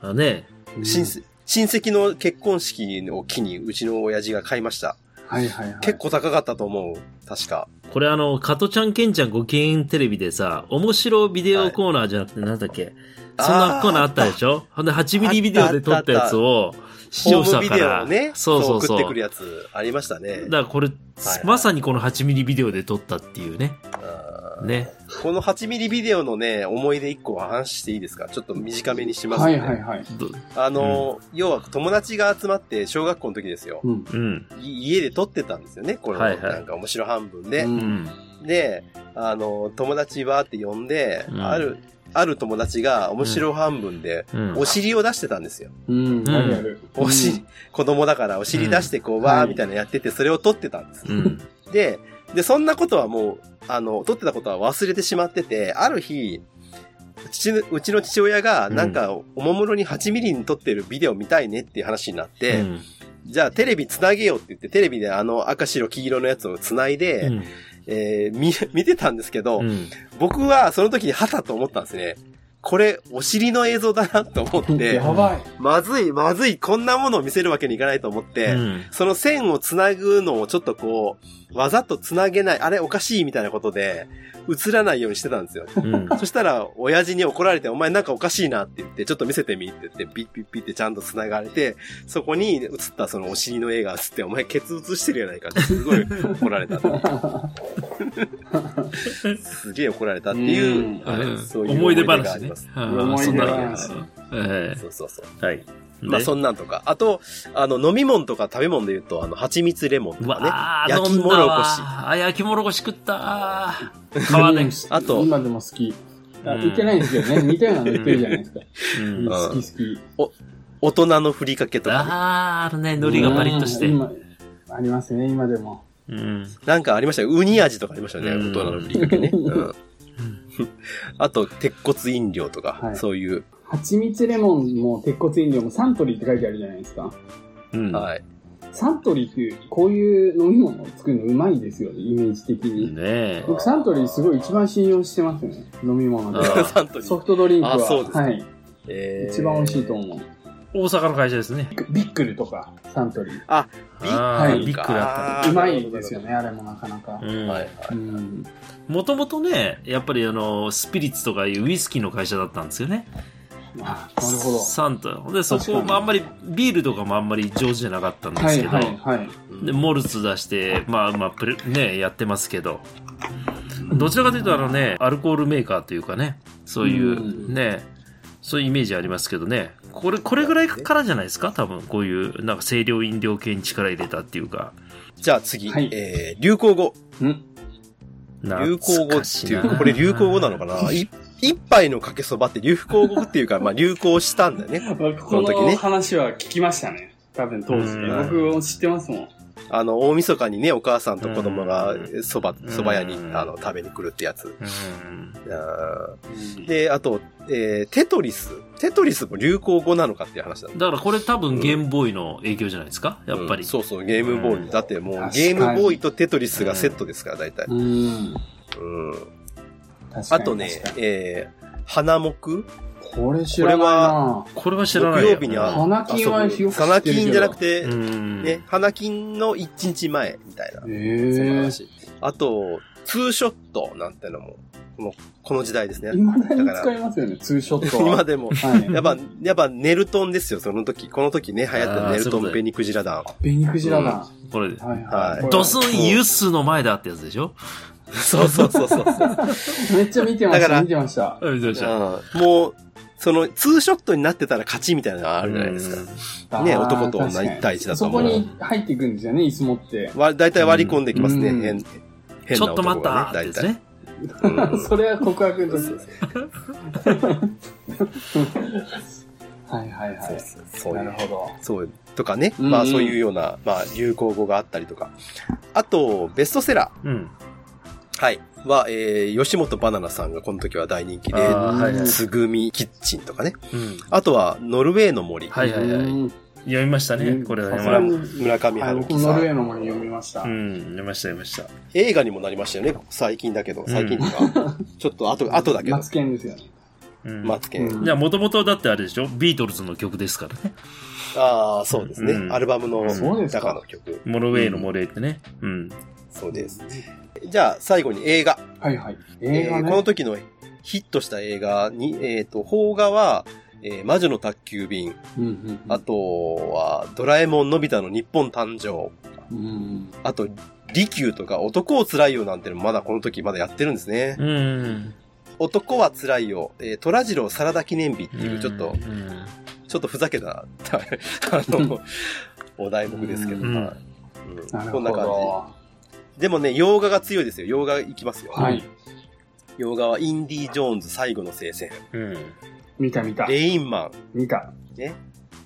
あね。親戚親戚の結婚式を機に、うちの親父が買いました。はいはいはい。結構高かったと思う。確か。これあの、加トちゃん、ケンちゃんご機嫌テレビでさ、面白ビデオコーナーじゃなくてなんだっけ、そんなコーナーあったでしょ？ほんで8ミリビデオで撮ったやつを視聴者から、をね、そうそうそう。送ってくるやつありましたねだ。からこれ、はいまさにこの8ミリビデオで撮ったっていうね。ね。この8ミリビデオのね、思い出1個話していいですか？ちょっと短めにしますはね。いはいはい。どあの、要は友達が集まって小学校の時ですよ。うん。うん。い家で撮ってたんですよね。この、はいはいなんか面白半分で。ううんん。で、あの、友達はって呼んで、うんある、ある友達が面白半分で、うん。お尻を出してたんですよ。うん。お尻、子供だからお尻出してこう、うんわーみたいなのやってて、それを撮ってたんです。うん。で、で、そんなことはもう、あの、撮ってたことは忘れてしまってて、ある日、父のうちの父親が、なんか、おもむろに8ミリに撮ってるビデオ見たいねっていう話になって、うんじゃあテレビつなげようって言って、テレビであの赤白黄色のやつをつないで、うんえー見、見てたんですけど、うん。僕はその時にはたと思ったんですね。これ、お尻の映像だなと思って *laughs* や、ばい。まずい、まずい、こんなものを見せるわけにいかないと思って、うんその線をつなぐのをちょっとこう、わざとつなげない、あれおかしいみたいなことで、映らないようにしてたんですよ。うん。*laughs* そしたら、親父に怒られて、お前なんかおかしいなって言って、ちょっと見せてみって言って、ピッピッピッってちゃんと繋がれて、そこに映ったそのお尻の絵が映って、お前ケツ映してるやないかってすごい怒られた。*laughs* すげえ怒られたっていう、うんはいうんそういう思い出があ話ねります。。うん思い出そんな話えそうそうそう。えはい。まあ、でそんなんとか。あと、あの、飲み物とか食べ物で言うと、あの、蜂蜜レモンとうかね。わー、焼き飲んだもろこし。わあ、焼きもろこし食ったー。川で。あと今でも好き。あうん売ってないんですけどね。似たようなの売ってるじゃないですか。うん好き好き。大人のふりかけとかね、あー、あるね、海苔がパリッとして。うん今ありますね、今でも。うん。なんかありましたよ。ウニ味とかありましたよね。うん大人のふりかけね。*laughs* うん *laughs* あと、鉄骨飲料とか、はいそういう。蜂蜜レモンも鉄骨飲料もサントリーって書いてあるじゃないですか。うん。はい。サントリーっていう、こういう飲み物を作るのうまいですよね、イメージ的に。ねえ。僕サントリーすごい一番信用してますよね、飲み物で。*laughs* サントリー。ソフトドリンクは。あそうですかはい。えー一番美味しいと思う。大阪の会社ですね。ビックルとか、サントリー。あはいービッグだっあーうまいですよね、あれもなかなかた。。うん。はいはい。うん。もともとね、やっぱりあの、スピリッツとかいうウイスキーの会社だったんですよね。あなるほど。サント。で、そこもあんまり、ビールとかもあんまり上手じゃなかったんではいすけど、はいはい。で、モルツ出して、まあまあ、プレ、ね、やってますけど、どちらかというとあのね、アルコールメーカーというかね、そういううね、そういうイメージありますけどね、これ、これぐらいからじゃないですか？多分、こういう、なんか清涼飲料系に力入れたっていうか。じゃあ次、はいえー、流行語。ん流行語っていうか、これ流行語なのかな？*laughs* 一杯のかけそばって流行語っていうか、*laughs* まあ流行したんだよね。この時ねの話は聞きましたね。多分当時。うん僕も知ってますもん。あの、大晦日にね、お母さんと子供がうんそば、うんそば屋に、あの、食べに来るってやつ。で、あと、えー、テトリス。テトリスも流行語なのかっていう話なんだ。だからこれ多分ゲームボーイの影響じゃないですか？やっぱり。うんそうそう、ゲームボーイ。うんだってもうゲームボーイとテトリスがセットですから、大体。うん。うん。あとねえー、花木これ知らないなこれは知らないよ。木曜日にあ花金はよく知ってるけど花金じゃなくて、うん。ね、花金の1日前みたいな。へえ。その話。あと、ツーショットなんてのも、この、この時代ですね。未だに使いますよね、ツーショットは。*laughs* 今でも。はい。やっぱ、やっぱネルトンですよ、その時。この時ね、流行ったネルトンベニクジラ団。ベニクジラだ。これ、はいははいい。ドスンユッスの前だってやつでしょ？*laughs* そうそうそうそうそう。めっちゃ見てました、だから見てました。見てました。うんもう、その、ツーショットになってたら勝ちみたいなのがあるじゃないですか。ねあー男と女確かに一対一だとそ思うこに入っていくんですよね、椅子持って。わ、大体割り込んできますね。うん変、変ちょっと待ったがね、大体。ーってやつね。うんそれは告白の時です。*laughs* はいはいはそうい。そうそういうなるほど。そう、とかね。うんうんまあそういうような、まあ流行語があったりとか。あと、ベストセラうん。ー。はい。は、えー、吉本バナナさんがこの時は大人気で、あーはいはいつぐみキッチンとかね。うん。あとは、ノルウェーの森。はいはいはい。うん読みましたね、これはね。さすがに村上はい、春樹さ僕もノルウェーん。の森読みました。うん、読みました読みました。映画にもなりましたよね。最近だけど、最近とか。*laughs* ちょっと後、後だけどマ。ツケンですよね。うん。マツケン。うんじゃあ、もともとだってあれでしょ？ビートルズの曲ですからね。ああ、そうですね。うんアルバムの中の曲。モロウェイのモレーってね。うん。そうです。じゃあ、最後に映画。はいはい。映画えーね。この時のヒットした映画に、えっ、と、邦画は、えー魔女の宅急便。うんうんあとは、ドラえもんのび太の日本誕生。うん。あと、利休とか男を辛いよなんてのもまだこの時まだやってるんですね。うん。男は辛いよ。えー、虎次郎サラダ記念日っていうちょっと、うんちょっとふざけた、あの、お題目ですけど、うんはいうんこんな感ど。じ。でもね、洋画が強いですよ。洋画いきますよ。はい。洋画はインディ・ジョーンズ最後の聖戦。うん。見た見た。レインマン。見た。ね。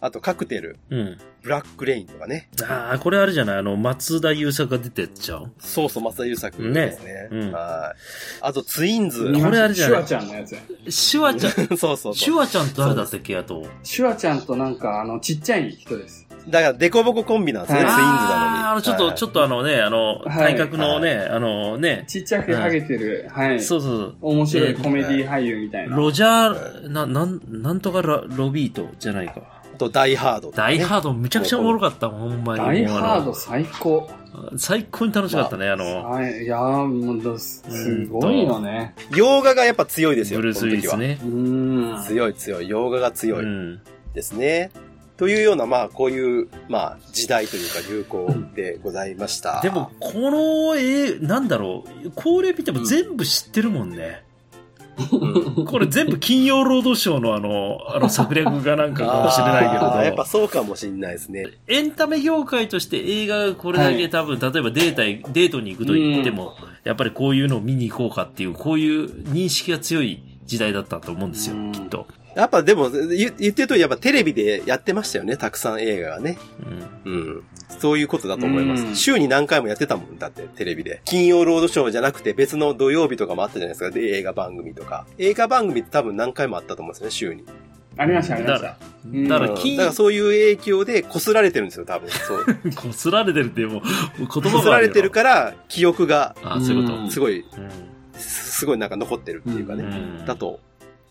あと、カクテル。うん。ブラックレインとかね。ああ、これあれじゃない？あの、松田優作が出てっちゃう？そうそう、松田優作ですね。ねうんはい。あと、ツインズ。これあれじゃない？シュワちゃんのやつ。シュワちゃん、*laughs* そうそうそう。シュワちゃんと誰だったっけ？あと。シュワちゃんとなんか、あの、ちっちゃい人です。だから、デコボココンビなんですね、はいツインズなのに。ちょっと、はいちょっとあのね、あの、はい体格のね、あのね、ちっちゃくハゲてる、はい。そうそう面白いコメディ俳優みたいな。ロジャー、な、なん、なんとかロロビートじゃないか。あと、ダイハード、ダイハードめちゃくちゃおもろかった、ほんまに。ダイハード最高。最高に楽しかったね、あの、はい。いやー、もうどす、すごいよね。洋画がやっぱ強いですよ、ブルース・ウィリスねう。ーん。強い強い。洋画が強いうん。ですね。というような、まあ、こういう、まあ、時代というか流行でございました。でも、この絵、なんだろう、これ見ても全部知ってるもんね。うん、これ全部金曜ロードショーのあの、あの策略がなんかかもしれないけあーやっぱそうかもしれないですね。エンタメ業界として映画がこれだはいけ多分、例えばデータへ、デートに行くと言っても、やっぱりこういうのを見に行こうかっていう、こういう認識が強い時代だったと思うんですようん、きっと。やっぱでも、言言ってる通り、やっぱテレビでやってましたよね、たくさん映画がね。うん。うん。そういうことだと思いまうんす。週に何回もやってたもん、だって、テレビで。金曜ロードショーじゃなくて別の土曜日とかもあったじゃないですか、で映画番組とか。映画番組って多分何回もあったと思うんですよね、週に。ありました、ありましだた。うんうんだから金だからそういう影響で擦られてるんですよ、多分。そう。*laughs* こすられてるってもう、*laughs* 言葉が擦られてるから、記憶が、ら。あ、そういうこうんすごい、と。すごいなんか残ってるっていうかね。うんだと、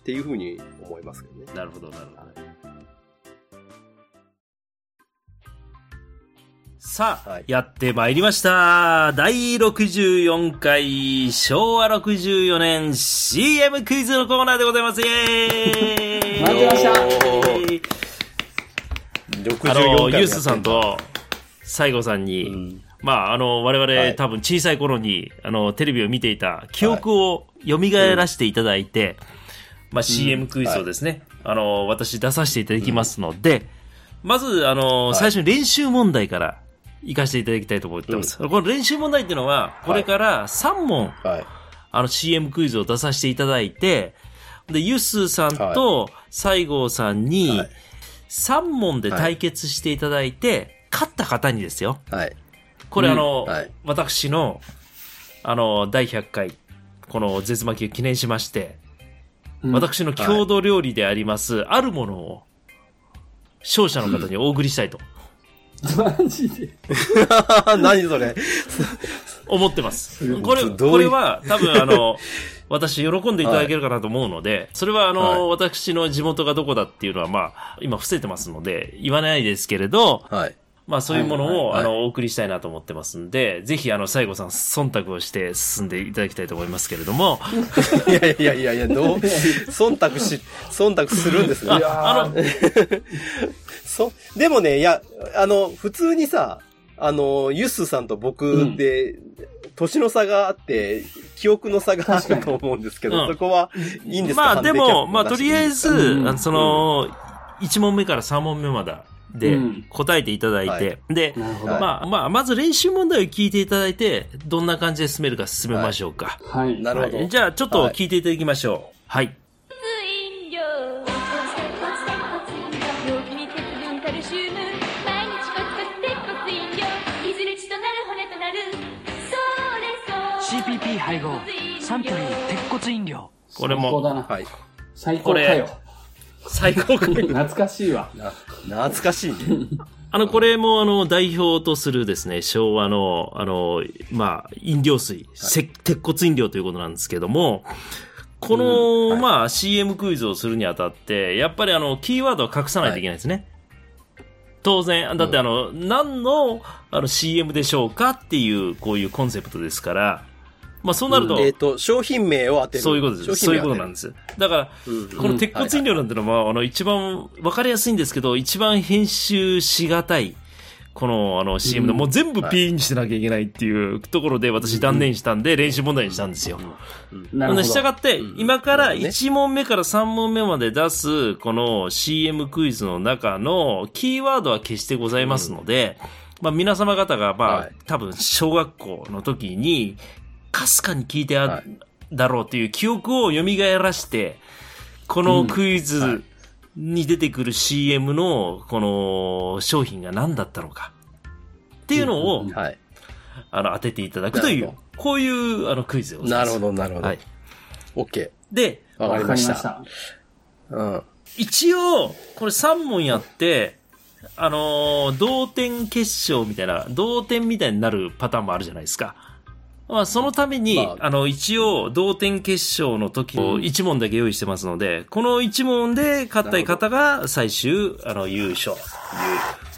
っていうふうに思いますけどね。なるほど、なるほど。さあ、はいやってまいりました。第64回昭和64年 CM クイズのコーナーでございます。イェーイ待ってました64あの、ユースさん、と西郷さんに、うんまあ、あの、我々、はい多分小さい頃に、あの、テレビを見ていた記憶を蘇らせていただいて、まあ、CM クイズをですね、あの、私出させていただきますので、まず、あの、はい。最初に練習問題から行かせていただきたいと思ってます。この練習問題っていうのは、これから3問、はい。あの CM クイズを出させていただいて、で、ユッスーさんと西郷さんにはい、3問で対決していただいて、勝った方にですよ。はい。これあの、はい。私の、あの、第100回、この絶巻きを記念しまして、うん私の郷土料理であります、あるものを、勝者の方にお送りしたいと。マジで？*laughs* 何それ？思ってます。これ、これは多分あの、*laughs* 私喜んでいただけるかなと思うので、それはあの、はい。私の地元がどこだっていうのはまあ、今伏せてますので、言わないですけれど、はい。まあそういうものを、あの、お送りしたいなと思ってますんで、ぜひあの、西郷さん、忖度をして進んでいただきたいと思いますけれども、*laughs* いやいやいやいや、どう、*laughs* 忖度し、忖度するんですね。いやあの、*laughs* そ、でもね、いや、あの、普通にさ、あの、ユッスさんと僕で、年の差があって、記憶の差があると思うんですけど、うん。そこはいいんですか？まあでも、まあとりあえず、うん。あのその、1問目から3問目まででうん答えていただいて、で、なるほど。はいまあ、まあ、まず練習問題を聞いていただいて、どんな感じで進めるか進めましょうか。はい。なるほど。はいじゃあ、ちょっと聞いていただきましょう。はい。CPP 配合サントリー鉄骨飲料これも、最高だな。はい。最高かよ。最高回。*laughs* 懐かしいわ。な、懐かしいね。*laughs* あの、これも、あの、代表とするですね、昭和の、あの、まあ、飲料水、せ鉄骨飲料ということなんですけども、この、まあ、CM クイズをするにあたって、やっぱりあの、キーワードは隠さないといけないですね。当然、だってあの、何のあの CM でしょうかっていう、こういうコンセプトですから、まあそうなると、えっ、と、商品名を当てる。そういうことです。そういうことなんでです。だから、うん。この鉄骨飲料なんてのは、あの、一番わかりやすいんですけど、一番編集しがたい、この、あの、CM の、もう全部はい P にしてなきゃいけないっていうところで私断念したんで、練習問題にしたんですよ。なるほど。したがって、今からなるほどね。1問目から3問目まで出す、この CM クイズの中のキーワードは決してございますので、まあ皆様方が、まあ、はい。多分小学校の時に、かすかに聞いてあ、はいだろうっていう記憶を蘇らして、このクイはいズに出てくる CM の、この商品が何だったのか。っていうのを、はい。あの、当てていただくというこういう、あの、クイズでございます。なるほど、なるほど。はい。オッケで、ー。わかりました。うん。一応、これ3問やって、あのー同点決勝みたいな、同点みたいになるパターンもあるじゃないですか。まあ、そのために、まあ。あ、の、一応、同点決勝の時の1問だけ用意してますので、この1問で勝った方が最終、あの、優勝という、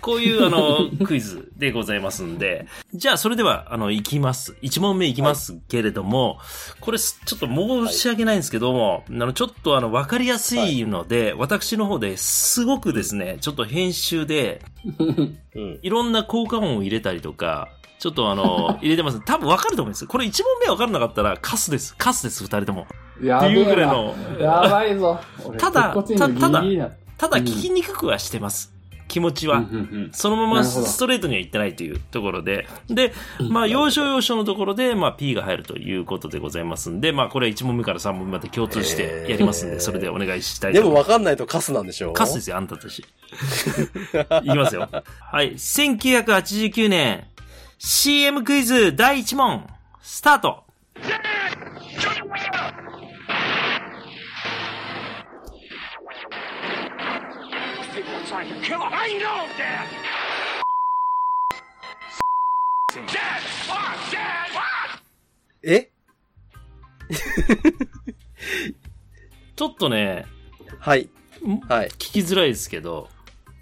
こういう、あの、*laughs* クイズでございますんで、じゃあ、それでは、あの、いきます。1問目いきますけれども、これ、ちょっと申し訳ないんですけども、あの、ちょっと、あの、わかりやすいので、私の方ですごくですね、ちょっと編集で、うん。いろんな効果音を入れたりとか、ちょっとあの、*laughs* 入れてます。多分わかると思うんですこれ1問目わからなかったら、カスです。カスです、二人とも。やっていうぐらいのやばいぞ。俺 *laughs* ただ鉄骨飲料ギリギリだただ、聞きにくくはしてます。気持ちは。うんうんうんそのままストレートには行ってないというところで。で、まあ、要所要所のところで、まあ、P が入るということでございますんで、まあ、これは1問目から3問目まで共通してやりますんで、それでお願いしたいとでも。分かんないとカスなんでしょうカスですよ、あんたたち。*laughs* いきますよ。はい。1989年、CM クイズ第1問、スタート。え？*laughs* ちょっとね、はい。ん？はい。聞きづらいですけど、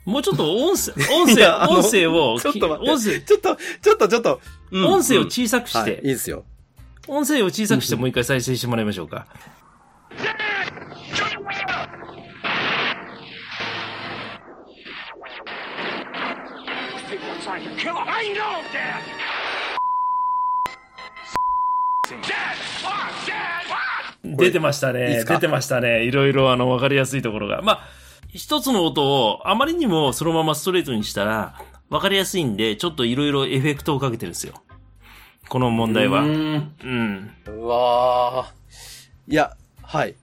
もうちょっと音声、音声、音声を、ちょっと待って。音声、ちょっと、ちょっと、ちょっと。うん音声を小さくしはい、いですよ。音声を小さくしてもう一回再生してもらいましょうか。出てましたね。出てましたね。いろいろあの、わかりやすいところが。まあ、一つの音をあまりにもそのままストレートにしたら、わかりやすいんで、ちょっといろいろエフェクトをかけてるんですよ。この問題は。ううん。んうわー。いや、はい。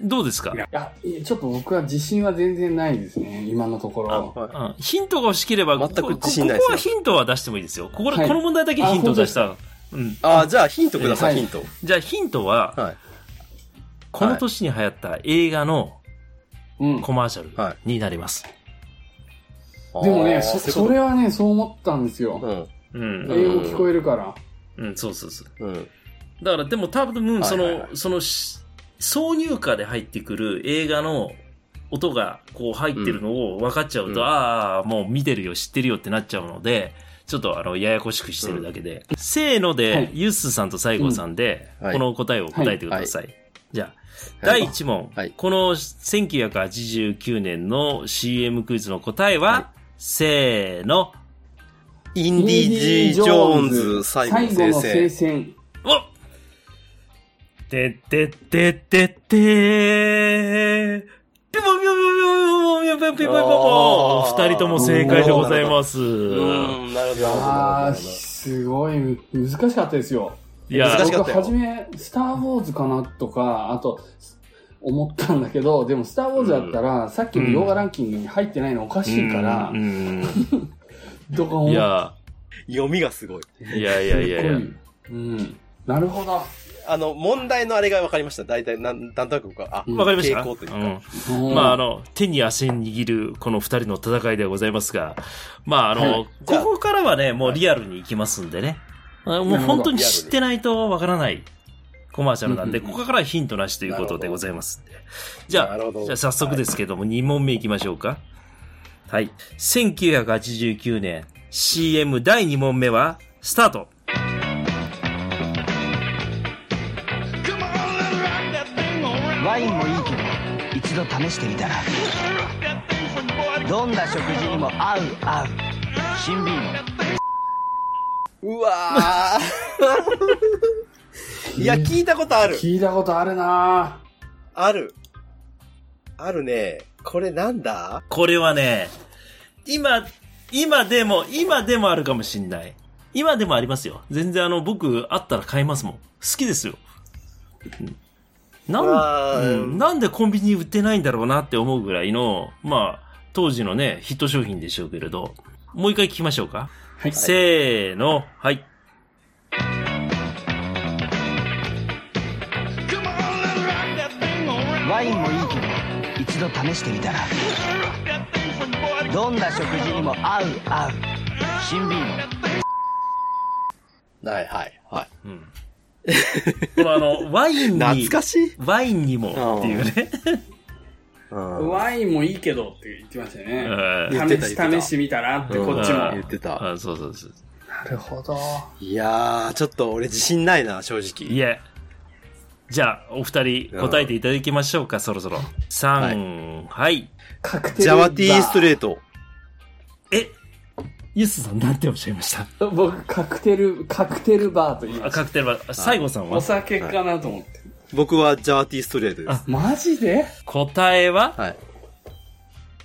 どうですか？いや、ちょっと僕は自信は全然ないですね、今のところ。うんヒントが欲しければ、全くここ自信ないですよここはヒントは出してもいいですよ。ここで、はいこの問題だけヒント出した。うん。あーじゃあヒントください、はいヒント。じゃあヒントは、はい。この年に流行った映画のうん。コマーシャルはになります。でもね、あーそ、ういうこそれはね、そう思ったんですよ。とうん。英語聞こえるから。うん、そうそうそう。うん。うん。だから、でも多分、その、はいはいはいそのし、挿入歌で入ってくる映画の音がこう入ってるのを分かっちゃうと、うんああ、もう見てるよ、知ってるよってなっちゃうので、ちょっとあの、ややこしくしてるだけで。せーので、はいユッスさんと西郷さんで、うんはいこの答えを答えてください。じゃあ、はい第1問、はいこの1989年の CM クイズの答えは、はいせーの、インディ・ジー・ジョーンズ、最後の最後の聖聖戦。戦。おてってってってってー。ピポピポピポピポピポピポピポあー二人とも正解でございます。うん、なるほど。あー、なるほどすごい難しかったですよ。いや難しかった初め、スター・ウォーズかなとか、あと、思ったんだけど、でも、スター・ウォーズだったら、さっきの洋画ランキングに入ってないのおかしいからう、んとか思っいや、読みがすごい。いやいやいやいや。うん。なるほど。あの、問題のあれが分かりました。大体、なん、なんとなく僕は、あ、わかりました？傾向というか。うんうんまあ、あの、手に汗握るこの二人の戦いではございますが、まあ、あの、はいここからはね、もうリアルに行きますんでね。あもう本当に知ってないとわからないコマーシャルなんで、ここからはヒントなしということでございますんで。じゃあ、じゃあ早速ですけども、2問目行きましょうか。はい。1989年 CM 第2問目は、スタート。ワインもいいけど一度試してみたらどんな食事にも合う合う新ビームうわー *laughs* いや、聞いたことある。聞いたことあるなある。あるね。これなんだ？これはね、今、今でも、今でもあるかもしんない。今でもありますよ。全然あの、僕、あったら買いますもん。好きですよ。うんなん,、うんなんでコンビニに売ってないんだろうなって思うぐらいの、まあ、当時のね、ヒット商品でしょうけれど、もう一回聞きましょうか。はいせーの、はい。ワインもいいけど一度試してみたらどんな食事にも合う合う新ビームはいはいはい。うん。*laughs* このあの、ワインに、懐かしいワインにもっていうね。うんワインもいいけどって言ってましたよね。試し試してみたらってうんこっちも。うん言ってた。あそうそうそう。なるほど。いやー、ちょっと俺自信ないな、正直。いえ。じゃあ、お二人答えていただきましょうか、そろそろ。3、はい。カクテルジャワティーストレレート。え、ユスさんなんておっしゃいました？僕、カクテル、カクテルバーと言いあました。カクテルは、西郷さんおは酒かなと思って。僕はジャワティーストレートです。マジで？答えは、はい。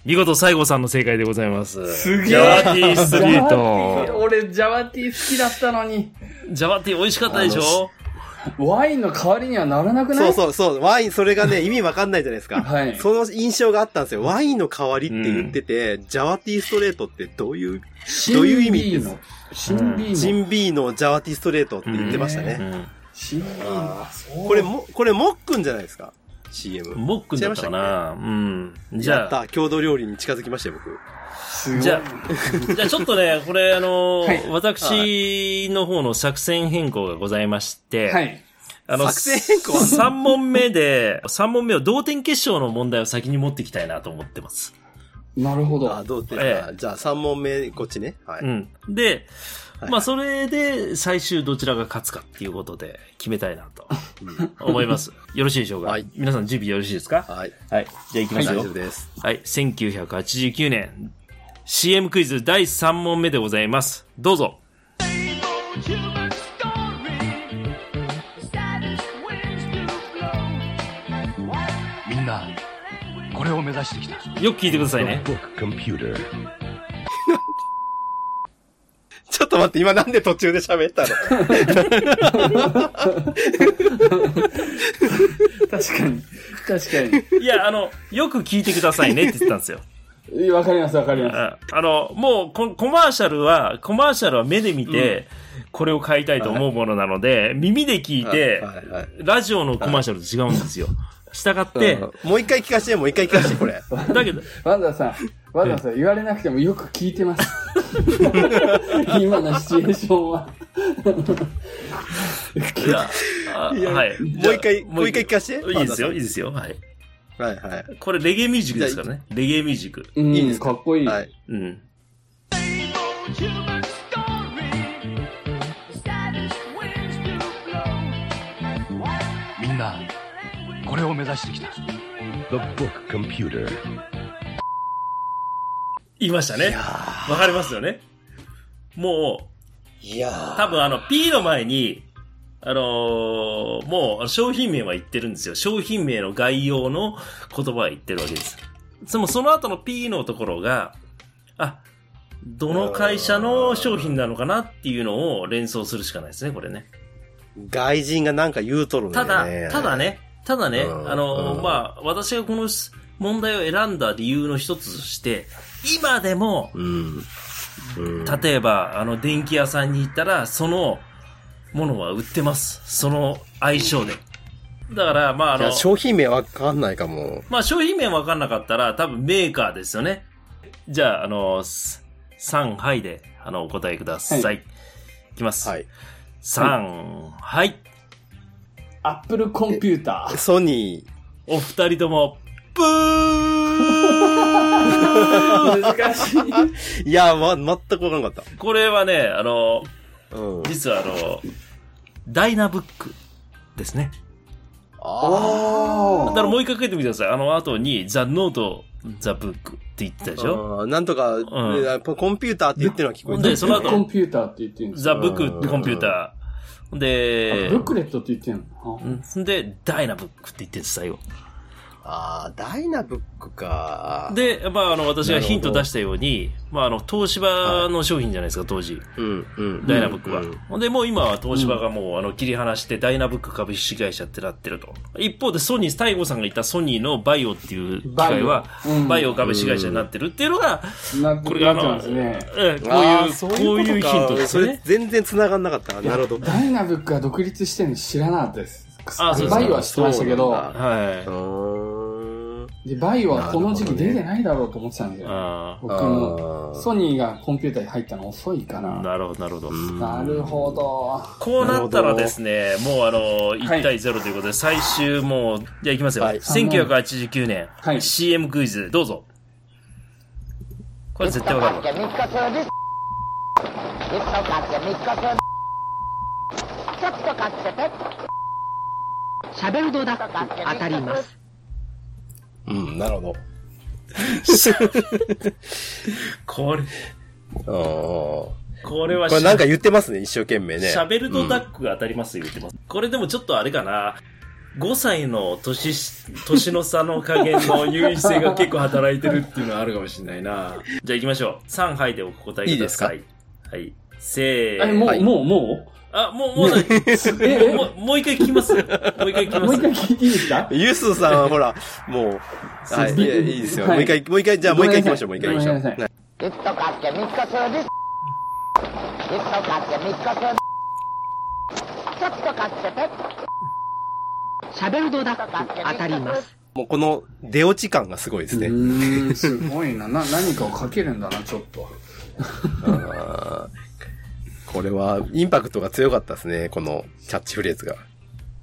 見事西郷さんの正解でございます。すげえジャワティーストリート。俺、ジャワティー好きだったのに。ジャワティー美味しかったでしょ？ワインの代わりにはならなくない？そうそうそう。ワイン、それがね、意味わかんないじゃないですか。はいその印象があったんですよ。ワインの代わりって言ってて、ジャワティーストレートってどういう、どういう意味？です新ビーの。新ビーの。ジンビーのジャワティーストレートって言ってましたね。うん。新ビーの。あそうこれも、これもっくんじゃないですか ?CM。もっくんだったかなうん。じゃあ、やった。郷土料理に近づきましたよ、僕。じゃあ、*laughs* じゃあちょっとね、これあの、はい私の方の作戦変更がございまして、はい。あの、作戦変更？は3問目で、3問目を同点決勝の問題を先に持っていきたいなと思ってます。なるほど。あ、どうって、ええあじゃあ3問目、こっちね。はい。うん。で、はいまあそれで最終どちらが勝つかっていうことで決めたいなと思います。*laughs* よろしいでしょうか、はい皆さん準備よろしいですか？はい。はい。じゃあ行きますよ。大丈夫です。はい、1989年 CM クイズ第3問目でございます。どうぞ。みんなこれを目指してきたよく聞いてくださいね。ちょっと待って、今なんで途中で喋ったの？*laughs* 確かに。確かいや、あの、よく聞いてくださいねって言ったんですよ。に。わかります、わかります。ああの、もうコ、コマーシャルは、コマーシャルは目で見て、これを買いたいと思うものなので、耳で聞いて、はいはいはいラジオのコマーシャルと違うんですよ。したがって、うんもう一回聞かせて、もう一回聞かせて、これ。*laughs* だけど、ワンダさん、ワンダさん、言われなくてもよく聞いてます。*laughs* 今のシチュエーションは。*laughs* いや、あいやはい。もう一回、もう一回聞かせて。いいですよ、いいい。ですよ。はい。はいはい。これレゲエミュージックですからね。レゲエミュージック。うん、いいですかかっこいい。はい。うん。れを目指してきた The book computer. 言いましたね。わかりますよね。もいやう、多分あの、P の前に、あのーもう商品名は言ってるんですよ。商品名の概要の言葉は言ってるわけです。でもその後の P のところが、あ、どの会社の商品なのかなっていうのを連想するしかないですね、これね。外人がなんか言うとるんだたよね。だ、ただ。ね、ただね、うんあの、うんまあ、私がこの問題を選んだ理由の一つとして、今でも。例えば、あの、電気屋さんに行ったら、そのものは売ってます。その相性で。だから、まあ、あの商品名わかんないかも。まあ、商品名わかんなかったら、多分メーカーですよね。じゃあ、あの、す3、はいで、あの、お答えください。、はいきます。はい。3、はい。アップルコンピューター。ソニお二人とも、ブー難しい。いや、ま、全くわからなかっこれはね、あの、た。うん。実はあの、ダイナブックですね。あだからもう一回書いてみてください。あの後に、ザ・ノート、ザ・ブックって言ってたでしょ？あーなんとか、んえコンピューターって言ってるのは聞こえてる。でその後コンピューターって言ってるんですザ・よ。ブックコンピューター。あでブッ、クレットって言ってるの？うんで、ダイナブックって言ってるんです、最後。ああ、ダイナブックか。、で、まあ、あの、私がヒント出したように、まあ、あの、東芝の商品じゃないですか、当時。うん、うん。ダイナブックはうん。ほんで、もう今は東芝がもう、あの、切り離して、ダイナブック株式会社ってなってると。一方で、ソニー、大悟さんが言ったソニーのバイオっていう機械はバイオうん、バイオ株式会社になってるっていうのが、なこれがあの。ええこういう、こういうヒントですそれよね。全然繋がんなかったな。なるほど。ダイナブックが独立してるの知らなかったです。あそうですかバイオは知ってましたけど、はい。で、バイオはこの時期出てないだろうと思ってたんですよ。あ僕も。ソニーがコンピューターに入ったの遅いかあ、な。なるほど、なるほど。なるほど。こうなったらですね、もうあの、はい1対0ということで、最終もう、じゃあいきますよ。はい1989年、はい CM クイズ、どうぞ。これ絶対わかるわ。ちょっと買ってて。シャベルドダック当たります。うん、なるほど。これ、あーこれはこれなんか言ってますね、一生懸命ね。シャベルドダックが当たりますよ、言ってます。これでもちょっとあれかな。5歳の年し、年の差の加減の優位性が結構働いてるっていうのはあるかもしれないな。じゃあ行きましょう。3杯でお答えください。いいはい。せーえ、もう、はいもう、もあ、もう、もうない、えもう、もう一回聞きますもう一回聞きうますもう一回聞いていいですか？ユスさんはほら、もう、*laughs* はい、いやいいですよ。はいもう一回、もう一回、じゃあもう一回行きましょう、もう一回行きましょう。はい一と買って三つするです。一と買って三つする。ちょっと買ってて。シャベルドダック当たります。もうこの出落ち感がすごいですね。うーん、すごいな。な、何かをかけるんだな、ちょっと。あ *laughs* ーこれは、インパクトが強かったですね、このキャッチフレーズが。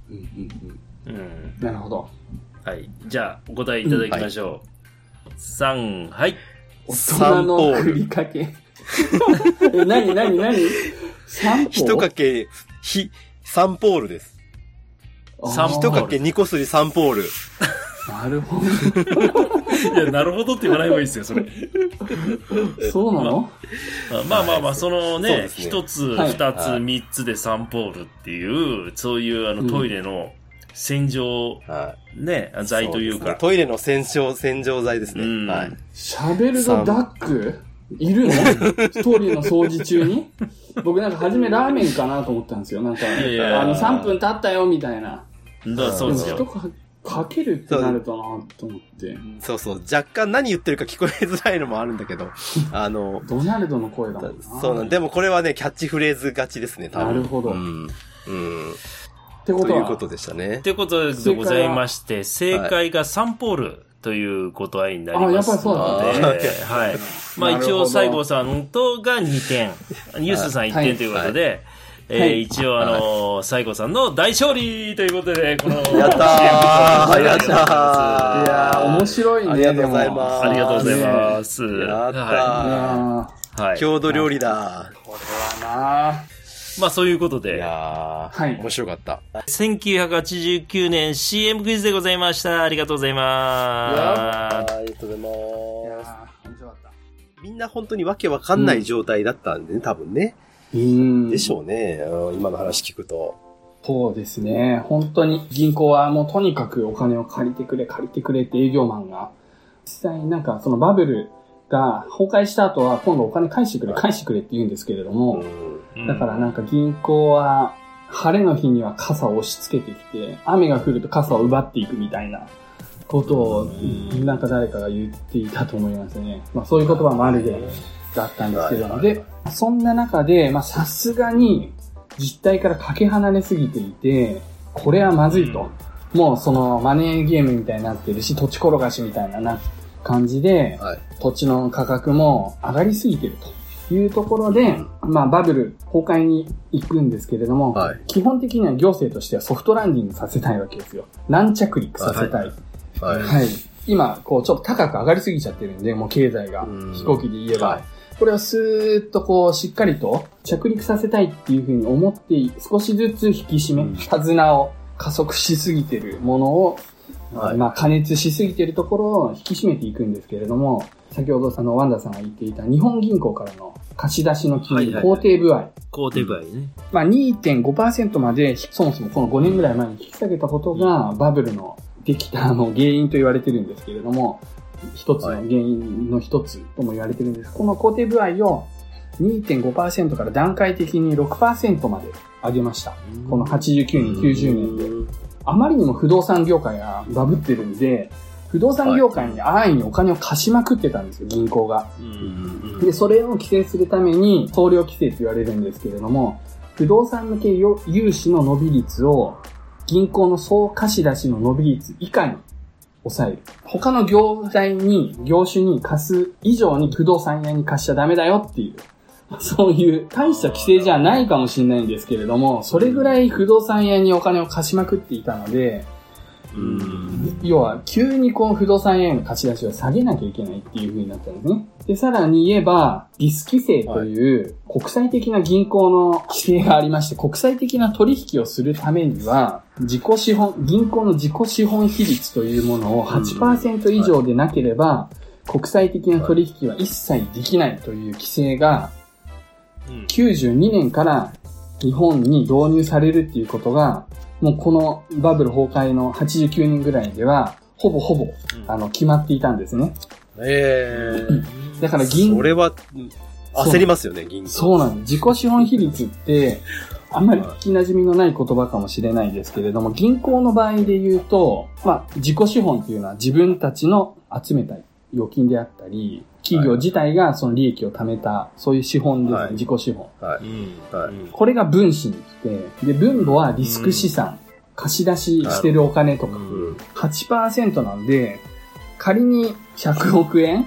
うん。なるほど。はい。じゃあ、お答えいただきましょう。3、はい。大人のふりかけ。*laughs* え、なになになに散歩一かけ、ひ、サンポールです。サンポール一かけ二個すりサンポール。なるほど。いや、なるほどって言わない方がいいですよ、それ。そうなの？あまあまあまあ、そのそうねで、すね一つ、はい二つ、三つでサンポールっていう、そういうあのトイレの洗浄、はい。ね、剤というかそですね。トイレの洗浄、洗浄剤ですね。うんはい。シャベルドダック？いるの？トイレの掃除中に？僕なんか初めラーメンかなと思ったんですよ。なんか、いやあの3分経ったよみたいな。だからそうですよ。かけるってなるとなと思って。そうそう。若干何言ってるか聞こえづらいのもあるんだけど、*laughs* あの、ドナルドの声だもんな。そうなんでもこれはね、キャッチフレーズ勝ちですね、多分。なるほどうん。うん。ってことは、ということでしたねっ。てことでございまして、正解がサンポールという答えになりますあやっぱりそうなんので、だはい。*laughs* まあ一応、西郷さんとが2点、ユースさん1はい点ということで、えーはい一応、あのー、西郷さんの大勝利ということで、この、やったーやったーいやー、面白いね、ありがとうございますありがとうございす。ます。やったーはい。郷土料理だ。ー、これはなまあそういうこといで、やー、はい面白かった。1989年 CM クイズでございました。ありがとうございます。ありがとうございいまやー面白かった。す。みんな本当にわけわかんない状態だったんでね、多分ね。でしょうね。うん今の話聞くと。そうですね。本当に銀行はもうとにかくお金を借りてくれ、借りてくれって営業マンが、実際になんかそのバブルが崩壊した後は今度お金返してくれ、返してくれって言うんですけれども、うんだからなんか銀行は晴れの日には傘を押し付けてきて、雨が降ると傘を奪っていくみたいなことを、なんか誰かが言っていたと思いますね。まあそういう言葉もあるぐらいだったんですけども。で、そんな中で、まあさすがに実態からかけ離れすぎていて、これはまずいと。もうそのマネーゲームみたいになってるし、土地転がしみたいなな感じで、はい。土地の価格も上がりすぎてるというところで、まあバブル崩壊に行くんですけれども、はい基本的には行政としてはソフトランディングさせたいわけですよ。軟着陸させたい。はい。はい。今、こう、ちょっと高く上がりすぎちゃってるんで、もう経済がうん、飛行機で言えば、はいこれをスーッとこう、しっかりと着陸させたいっていうふうに思って、少しずつ引き締め、うん。手綱を加速しすぎてるものを、はい。まあ、加熱しすぎてるところを引き締めていくんですけれども、先ほどあの、ワンダさんが言っていた日本銀行からの貸し出しの金利、肯定具合、工程具合ね。まあ、2.5%まで、そもそもこの5年ぐらい前に引き下げたことが、バブルのできたあの原因と言われてるんですけれども、一つの原因の一つとも言われてるんです。この肯定具合を2.5%から段階的に6%まで上げました。この89年、90年で。あまりにも不動産業界がバブってるんで、不動産業界に安易にお金を貸しまくってたんですよ、銀行が。うんで、それを規制するために、総量規制と言われるんですけれども、不動産向け融資の伸び率を、銀行の総貸し出しの伸び率以下に抑える。他の業態に、業種に貸す以上に不動産屋に貸しちゃダメだよっていう、*laughs* そういう大した規制じゃないかもしれないんですけれども、それぐらい不動産屋にお金を貸しまくっていたので、うん要は、急にこう不動産屋への貸し出しを下げなきゃいけないっていう風になったんですね。で、さらに言えば、リス規制という国際的な銀行の規制がありまして、国際的な取引をするためには、自己資本、銀行の自己資本比率というものを8%以上でなければ、国際的な取引は一切できないという規制が、92年から日本に導入されるっていうことが、もうこのバブル崩壊の89年ぐらいでは、ほぼほぼ、あの、決まっていたんですね。ええ。だから銀。それは、うん焦りますよね、銀行。そうなんです。自己資本比率って、あんまり聞き馴染みのない言葉かもしれないですけれども、銀行の場合で言うと、まあ、自己資本っていうのは自分たちの集めた預金であったり、企業自体がその利益を貯めた、そういう資本ですね、はい。自己資本。はい。うん。はい。これが分子に来て、で、分母はリスク資産、貸し出ししてるお金とか、うん。8%なんで、仮に100億円、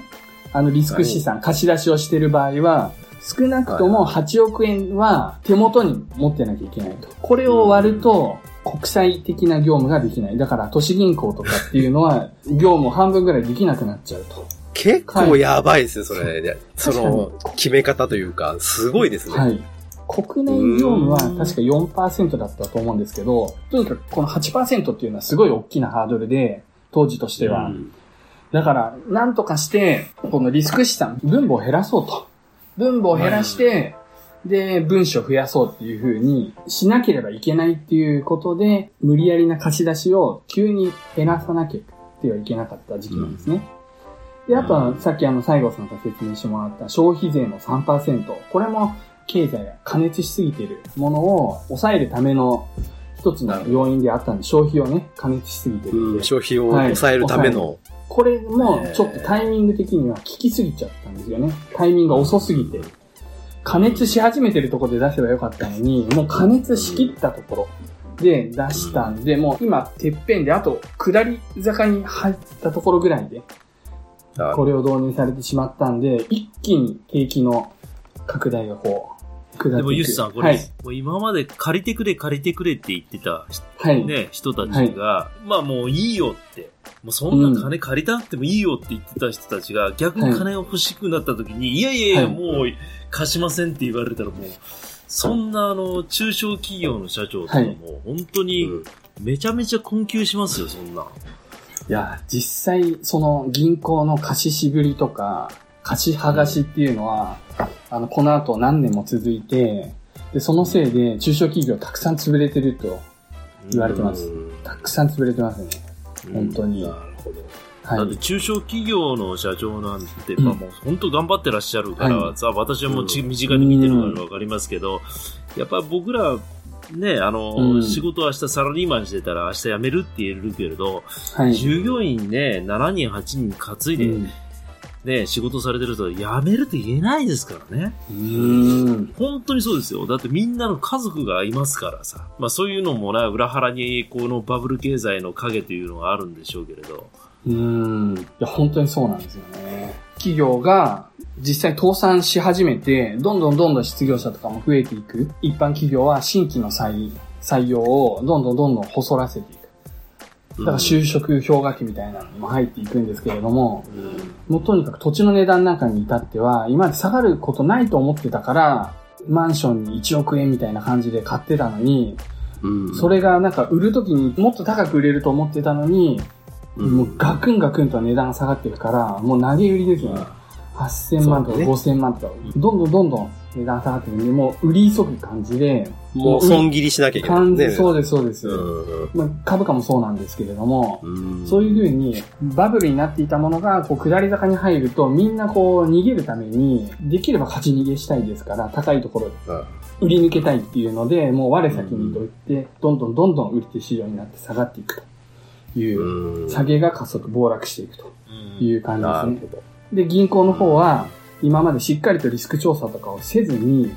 あのリスク資産、貸し出しをしてる場合は、少なくとも8億円は手元に持ってなきゃいけないと。これを割ると、国際的な業務ができない。だから都市銀行とかっていうのは、*laughs* 業務を半分ぐらいできなくなっちゃうと。結構やばいですね、それ。でその、決め方というか、すごいですね。はい。国内業務は確か4%だったと思うんですけど、とにかくこの8%っていうのはすごい大きなハードルで、当時としては。うんだから、なんとかして、このリスク資産、分母を減らそうと。分母を減らして、で、分子を増やそうっていう風にしなければいけないっていうことで、無理やりな貸し出しを急に減らさなきゃってはいけなかった時期なんですね。で、あとは、さっきあの、西郷さんが説明してもらった消費税の3%。これも、経済が加熱しすぎているものを抑えるための一つの要因であったんで、消費をね、加熱しすぎてるんで。消費を抑えるための、これもちょっとタイミング的には効きすぎちゃったんですよね。タイミングが遅すぎて。加熱し始めてるところで出せばよかったのに、もう加熱しきったところで出したんで、もう今、てっぺんで、あと、下り坂に入ったところぐらいで、あこれを導入されてしまったんで、一気に景気の拡大がこう。でも、ユスさん、これ、はい。もう今まで借りてくれ、借りてくれって言ってた、はい。ね、人たちが、まあもういいよって、もうそんな金借りたなくてもいいよって言ってた人たちが、逆に金を欲しくなった時に、い、やいやいや、はいもう貸しませんって言われたらもう、そんなあの、中小企業の社長とかも、本当にうんめちゃめちゃ困窮しますよ、そんな。いや、実際、その銀行の貸ししぶりとか、貸し剥がしっていうのは、あの、この後何年も続いて、で、そのせいで中小企業たくさん潰れてると言われてます。たくさん潰れてますね。本当に。なるほど。はい。だって中小企業の社長なんて、うんまあもう本当頑張ってらっしゃるから、はいさ私はもうち身近に見てるからわかりますけど、やっぱ僕ら、ね、あの、うん仕事明日サラリーマンしてたら明日辞めるって言えるけれど、はい。従業員ね、7人、8人担いで、うんね、仕事されてると辞めるって言えないですからね。うーん。本当にそうですよ。だってみんなの家族がいますからさ。まあそういうのもな、裏腹にこのバブル経済の影というのがあるんでしょうけれど。うーん。いや、本当にそうなんですよね。企業が実際倒産し始めて、どんどんどんどん失業者とかも増えていく。一般企業は新規の採採用をどんどんどんどん細らせていく。だから就職氷河期みたいなのにも入っていくんですけれども、もうとにかく土地の値段なんかに至っては、今まで下がることないと思ってたから、マンションに1億円みたいな感じで買ってたのに、うん。それがなんか売るときにもっと高く売れると思ってたのに、うん。もうガクンガクンと値段が下がっていくから、もう投げ売りですよね。8000万とかそうだね5000万とか、どんどんどんどん値段下がってるんで、もう売り急ぐ感じで、もう損切りしなきゃいけない。感ね。じ、そうです、そうです。うん。まあ、株価もそうなんですけれども、うん。そういうふうにバブルになっていたものがこう下り坂に入るとみんなこう逃げるためにできれば勝ち逃げしたいですから高いところうん。売り抜けたいっていうのでもう我先にといってどんどんどんどん売り手市場になって下がっていくと。いううん。下げが加速暴落していくと。いう感なじですね。で、銀行の方は、今までしっかりとリスク調査とかをせずに、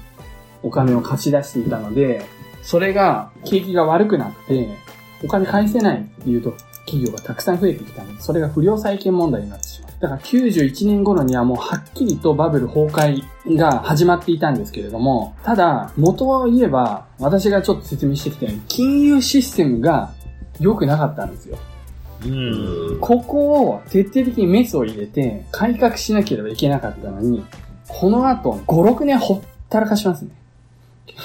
お金を貸し出していたので、それが、景気が悪くなって、お金返せないっていうと、企業がたくさん増えてきたので、それが不良債権問題になってしまう。だから91年頃にはもうはっきりとバブル崩壊が始まっていたんですけれども、ただ、元を言えば、私がちょっと説明してきたように、金融システムが良くなかったんですよ。うん。ここを徹底的にメスを入れて改革しなければいけなかったのに、この後5、6年ほったらかしますね。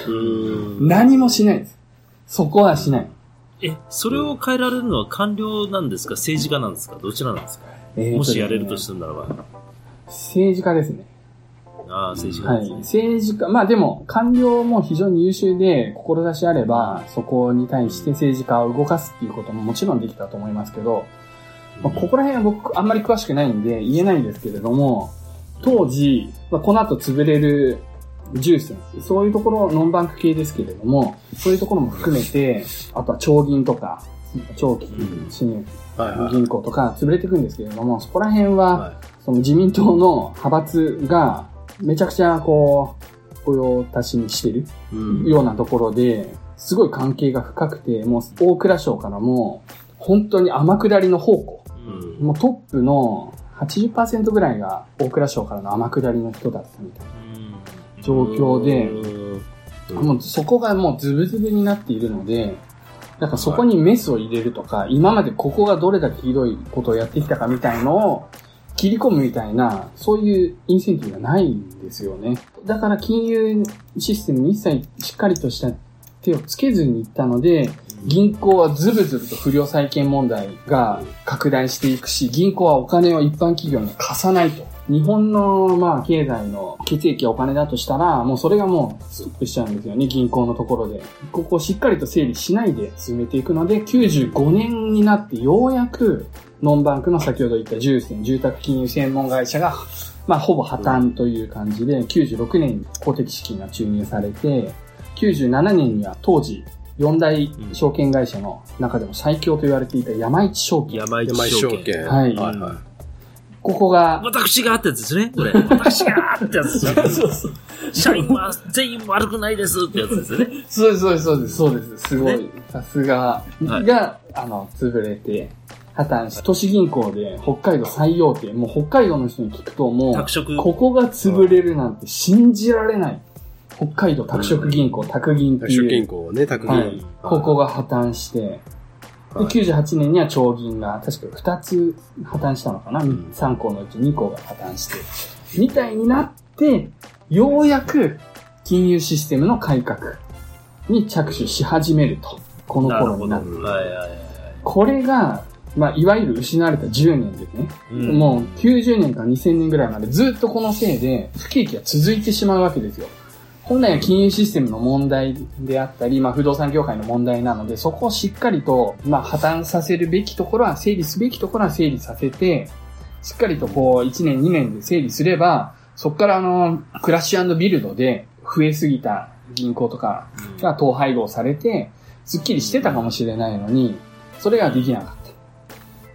うん何もしないです。そこはしない。え、それを変えられるのは官僚なんですか？政治家なんですか？どちらなんですか？えーとねもしやれるとするならば。政治家ですね。ああ、政治家はい。政治家、まあでも、官僚も非常に優秀で、志あれば、そこに対して政治家を動かすっていうことももちろんできたと思いますけど、まあ、ここら辺は僕あんまり詳しくないんで言えないんですけれども、当時、まあ、この後潰れる重線、そういうところ、ノンバンク系ですけれども、そういうところも含めて、あとは長銀とか、長期信用はいはい。銀行とか潰れていくんですけれども、そこら辺は、はその自民党の派閥がめちゃくちゃこう、雇用足しにしてるようなところで、すごい関係が深くて、もう大蔵省からも、本当に天下りの宝庫。うん。もうトップの80%ぐらいが大蔵省からの天下りの人だったみたいな。状況で、うん。もうそこがもうズブズブになっているので、だからそこにメスを入れるとか、今までここがどれだけひどいことをやってきたかみたいのを切り込むみたいな、そういうインセンティブがないんですよね。だから金融システムに一切しっかりとした手をつけずにいったので、銀行はズブズブと不良債権問題が拡大していくし、銀行はお金を一般企業に貸さないと。日本の、まあ、経済の血液がお金だとしたら、もうそれがもうストップしちゃうんですよね、銀行のところで。ここをしっかりと整理しないで進めていくので、95年になってようやく、ノンバンクの先ほど言った重点、住宅金融専門会社が、まあ、ほぼ破綻という感じで、96年に公的資金が注入されて、97年には当時、四大証券会社の中でも最強と言われていた山一証券。山一証券。証券。はいはいはい。ここが、私がってやつですね。これ。*laughs* 私がってやつですよ。そうそう。社員は全員悪くないですってやつですよね。そうです、そうです、そうです、そうです。すごいね。さすが、はいが、あの、潰れて、破綻し、都市銀行で北海道最大手、もう北海道の人に聞くとも拓殖う、ここが潰れるなんて信じられない。北海道拓殖銀行、拓銀って拓殖銀いう、行ね、拓はい銀。ここが破綻して、で、はい98年には長銀が確か2つ破綻したのかな、ん ?3 校のうち2校が破綻して、みたいになって、ようやく金融システムの改革に着手し始めると。この頃になって。はいはいはい。これが、まあ、いわゆる失われた10年ですね。うんもう90年から2000年ぐらいまでずっとこのせいで不景気が続いてしまうわけですよ。本来は金融システムの問題であったり、まあ不動産業界の問題なので、そこをしっかりと、まあ破綻させるべきところは、整理すべきところは整理させて、しっかりとこう1年2年で整理すれば、そこからあの、クラッシュビルドで増えすぎた銀行とかが統廃合されて、すっきりしてたかもしれないのに、それができなかった。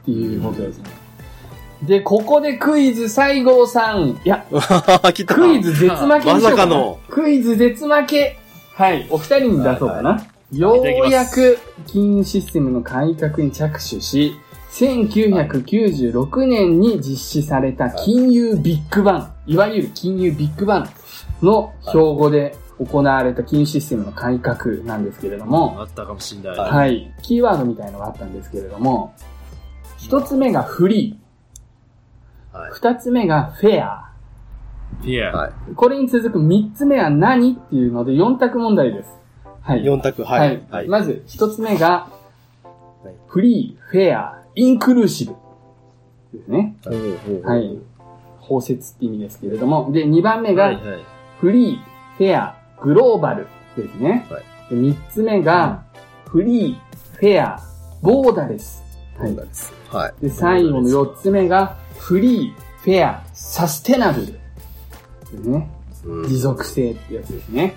っていうことですね。で、ここでクイズ西郷さん。いや、*laughs* 来た。クイズ絶負けにしようまさかのクイズ絶負け。はい、お二人に出そうかな。ようやく金融システムの改革に着手し、1996年に実施された金融ビッグバン、いわゆる金融ビッグバンの標語で行われた金融システムの改革なんですけれども、あったかもしんない。はいはい。キーワードみたいのがあったんですけれども、一つ目がフリはいー。二つ目がフェア。いや、はい。これに続く三つ目は何っていうので4択問題です。はい。4択、はい。はい。まず一つ目がはい、フリー、フェア、インクルーシブ。ですね。はい。包摂って意味ですけれども。で、2番目が、はいはい。フリー、フェア、グローバルですね。はいで3つ目が、フリー、フェア、ボーダレス。はい。です。はい。で、最後の4つ目が、フリー、フェア、サステナブル。ですね。うん持続性ってやつですね。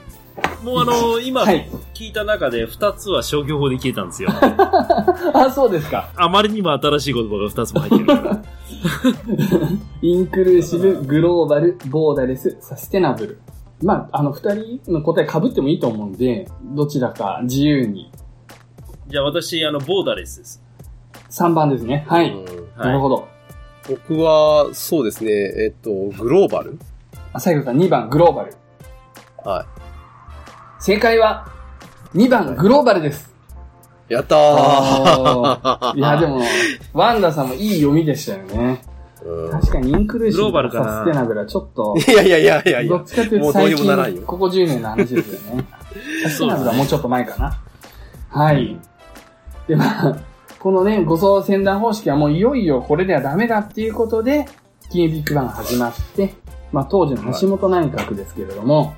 もうあの今はい聞いた中で2つは消去法で消えたんですよ。*laughs* あ、そうですか。あまりにも新しい言葉が2つも入ってるから。インクルーシブ、グローバル、ボーダレス、サステナブル。まあ、あの、二人の答え被ってもいいと思うんで、どちらか自由に。じゃあ私、あの、ボーダーレスです。3番ですね。はい。なるほど。僕は、そうですね、えっと、グローバルあ最後が2番、グローバル。は正解は、2番、グローバルです。い。やったーいや、*laughs* でも、ワンダさんもいい読みでしたよね。うん確かにインクルーシブとステナブルはちょっと、いやいやいやいやいやどっ。ちかというと最近、ここ10年の話ですよね。サステナブルはもうちょっと前かな。はい。で、まあ、このね、護送船団方式はもういよいよこれではダメだっていうことで、金融ビッグバンが始まって、まあ当時の橋本内閣ですけれども、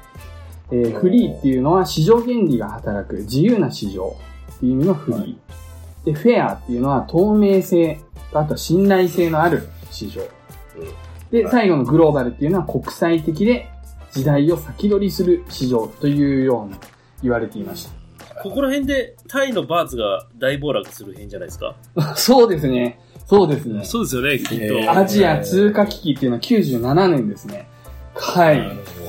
えーフリーっていうのは市場原理が働く自由な市場っていう意味のフリー。で、フェアっていうのは透明性とあとは信頼性のある市場。で、はい。最後のグローバルっていうのは国際的で時代を先取りする市場というように言われていましここら辺でタイのバーツが大暴落する辺じゃないですか？た。*laughs* そうですね。そうですね。そうですよね、きっへと。ーアジア通貨危機っていうのは97年ですね。はい。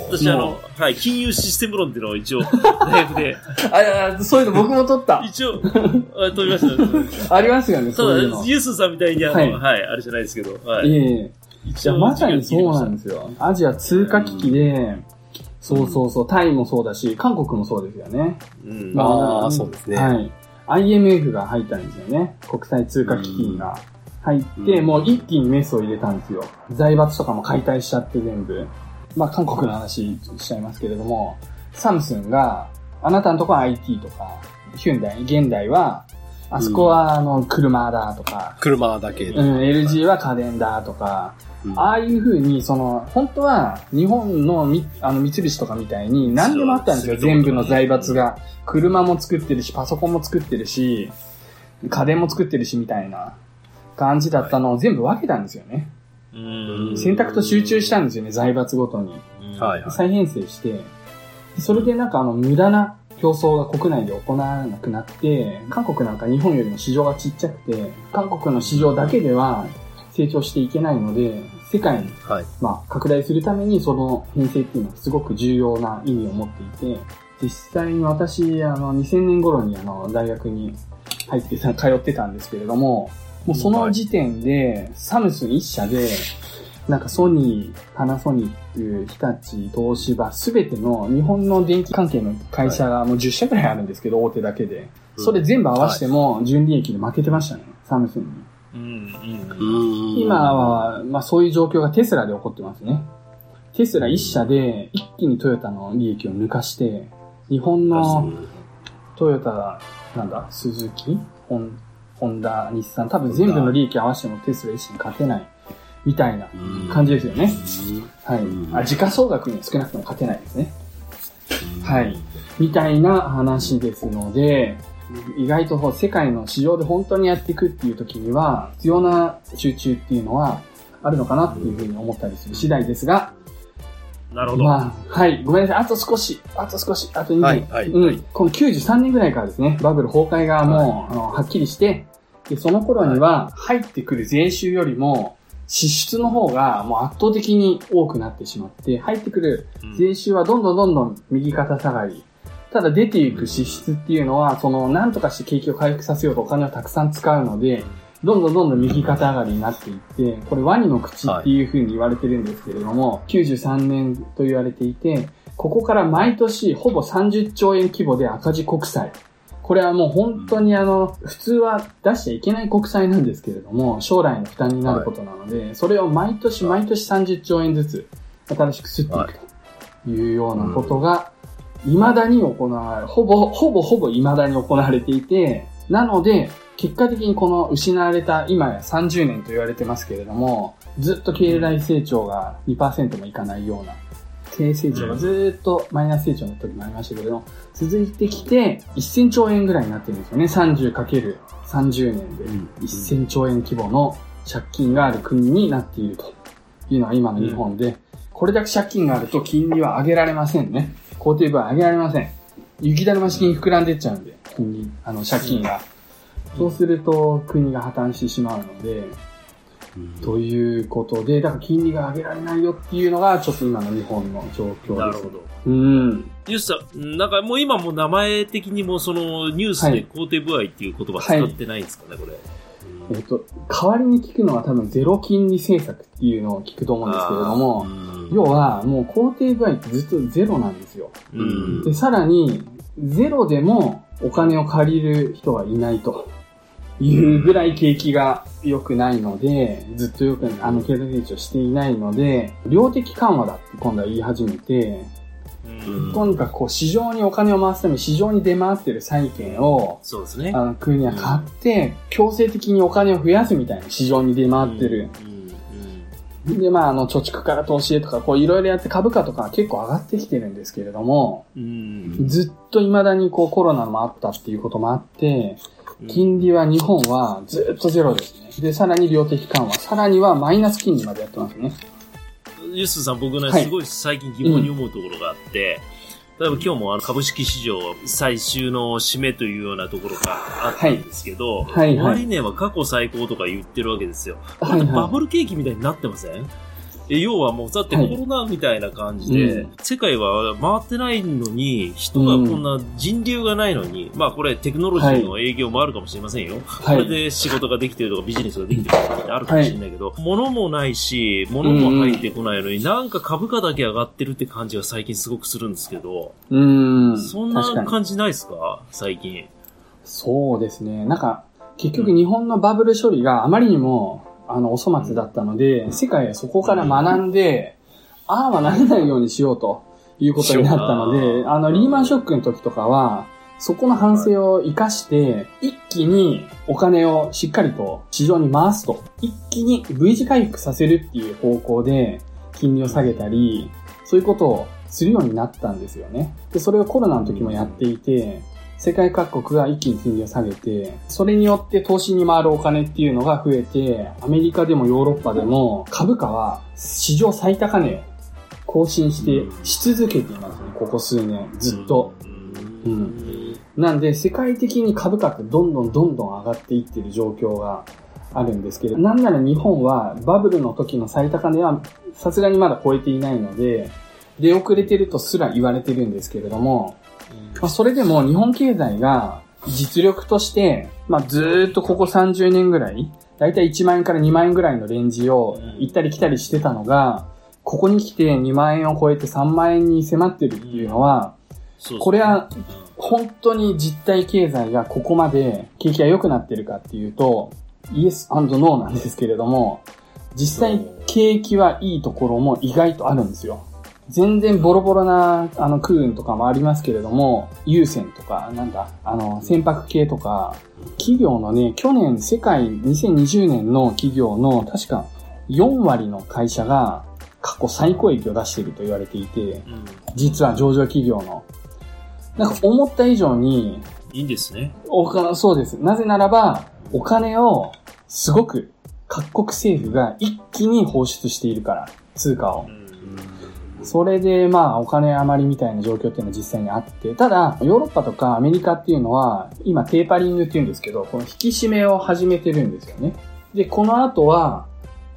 私、あもの、はい、金融システム論っていうのを一応、*laughs* 大学で、あ、あそういうの僕も取った。*laughs* 一応、あ取りました。ありますよね、たそうだ、。ユースさんみたいにあの、ははいい、あれじゃないですけど、はいい。ええいや、まさにそうなんですよ。アジア通貨危機で、そうそうそう、タイもそうだし、韓国もそうですよね。うん。まあーそうですねはい。IMF が入ったんですよね。国際通貨基金が入って、うんもう一気にメスを入れたんですよ。財閥とかも解体しちゃって全部。まあ韓国の話しちゃいますけれども、サムスンが、あなたのとこは IT とか、ヒュンダイ、現代は、あそこはあの車だとか、車だけで。うん、LG は家電だとか、うんああいう風に、その、本当は日本のみあの三菱とかみたいに何でもあったんですよ。そう全部の財閥が。車も作ってるし、パソコンも作ってるし、家電も作ってるしみたいな感じだったのを全部分けたんですよね。うん。選択と集中したんですよね、財閥ごとに。うんはいはい。再編成して、それでなんかあの無駄な競争が国内で行わなくなって、韓国なんか日本よりも市場がちっちゃくて、韓国の市場だけでは成長していけないので、世界にはい。まあ、拡大するためにその編成っていうのはすごく重要な意味を持っていて、実際に私、あの、2000年頃にあの、大学に入ってた通ってたんですけれども、もうその時点で、サムスン一社で、なんかソニー、パナソニック、日立、東芝、すべての日本の電気関係の会社がもう10社くらいあるんですけど、大手だけで。それ全部合わせても、純利益で負けてましたね、サムスンに。うん。ううん。ん今、は、まあそういう状況がテスラで起こってますね。テスラ一社で一気にトヨタの利益を抜かして、日本のトヨタ、なんだ、スズキ？ホンホンダ、日産、多分全部の利益合わせてもテスラ一社に勝てない、みたいな感じですよね。はい。あ、時価総額には少なくとも勝てないですね。はい。みたいな話ですので、意外と世界の市場で本当にやっていくっていう時には、必要な集中っていうのはあるのかなっていうふうに思ったりする次第ですが、なるほど。まあ、はい、ごめんなさい。あと少し、あと少し、あと2年。はいはいうん。この93年ぐらいからですね、バブル崩壊がもう、あのはっきりして、で、その頃には入ってくる税収よりも、支出の方がもう圧倒的に多くなってしまって、入ってくる税収はどんどんどんどん右肩下がり。ただ出ていく支出っていうのは、その、なんとかして景気を回復させようとお金をたくさん使うので、どんどんどんどん右肩上がりになっていって、これワニの口っていう風に言われてるんですけれども、93年と言われていて、ここから毎年ほぼ30兆円規模で赤字国債。これはもう本当にあの、普通は出しちゃいけない国債なんですけれども、将来の負担になることなので、それを毎年毎年30兆円ずつ新しく吸っていくというようなことが、未だに行われる。ほぼ、ほぼほぼ未だに行われていて、なので、結果的にこの失われた今や30年と言われてますけれども、ずっと経済成長が2%もいかないような、経営成長がずっとマイナス成長の時もありましたけれども、続いてきて1000兆円ぐらいになってるんですよね。30×30 年で1000兆円規模の借金がある国になっているというのは今の日本で、これだけ借金があると金利は上げられませんね。肯定部は上げられません。雪だるま式に膨らんでいっちゃうんで、金利、あの、借金が。そうすると国が破綻してしまうので、ということで、だから金利が上げられないよっていうのが、ちょっと今の日本の状況です。なるほど。うん。ユースさん、なんかもう今もう名前的にもそのニュースで肯定部合っていう言葉使ってないんですかね、これ。えっと、代わりに聞くのは多分ゼロ金利政策っていうのを聞くと思うんですけれども、要はもう肯定具合ってずっとゼロなんですよ。うん。で、さらに、ゼロでもお金を借りる人がいないというぐらい景気が良くないので、ずっと良く、あの、経済成長していないので、量的緩和だって今度は言い始めて、うんとにかくこう市場にお金を回すために市場に出回ってる債券を、そうですね。あの国は買って、強制的にお金を増やすみたいな市場に出回ってる。うん。で、まあ、あの、貯蓄から投資へとか、こう、いろいろやって株価とか結構上がってきてるんですけれども。ずっと未だにこう、コロナもあったっていうこともあって、金利は日本はずっとゼロですね。で、さらに量的緩和、さらにはマイナス金利までやってますね。ユースさん、僕ね、はいすごい最近疑問に思うところがあって、例えば今日もあの株式市場最終の締めというようなところがあったんですけど、はいはい終値は過去最高とか言ってるわけですよ。こはいはいれバブル景気みたいになってません？え要はもう、だってコはいロナみたいな感じで、うん世界は回ってないのに、人がこんな人流がないのに、まあこれテクノロジーの影響もあるかもしれませんよ。はいこれで仕事ができてるとかビジネスができてるとかってあるかもしれないけど、物もないし、物も入ってこないのに、なんか株価だけ上がってるって感じが最近すごくするんですけど、うーん。そんな感じないですか？最近。そうですね。なんか、結局日本のバブル処理があまりにも、あの、お粗末だったので、世界はそこから学んで、ああはなれないようにしようということになったので、あの、リーマンショックの時とかは、そこの反省を活かして、一気にお金をしっかりと市場に回すと、一気に V 字回復させるっていう方向で金利を下げたり、そういうことをするようになったんですよね。で、それをコロナの時もやっていて、世界各国が一気に金利を下げて、それによって投資に回るお金っていうのが増えて、アメリカでもヨーロッパでも株価は史上最高値を更新して、し続けていますね、ここ数年、ずっと。うん。なんで、世界的に株価ってどんどんどんどん上がっていってる状況があるんですけど、なんなら日本はバブルの時の最高値はさすがにまだ超えていないので、出遅れてるとすら言われてるんですけれども、まあ、それでも日本経済が実力として、まあ、ずーっとここ30年ぐらい、だいたい1万円から2万円ぐらいのレンジを行ったり来たりしてたのが、ここに来て2万円を超えて3万円に迫ってるっていうのは、これは本当に実体経済がここまで景気が良くなってるかっていうと、イエスノーなんですけれども、実際景気はいいところも意外とあるんですよ。全然ボロボロな、あの、空運とかもありますけれども、優先とか、なんだ、あの、船舶系とか、企業のね、去年世界2020年の企業の確か4割の会社が過去最高益を出していると言われていて、うん実は上場企業の。なんか思った以上に、いいんですね。お金、そうです。なぜならば、お金をすごく各国政府が一気に放出しているから、通貨を。それで、まあ、お金余りみたいな状況っていうのは実際にあって、ただ、ヨーロッパとかアメリカっていうのは、今、テーパリングっていうんですけど、この引き締めを始めてるんですよね。で、この後は、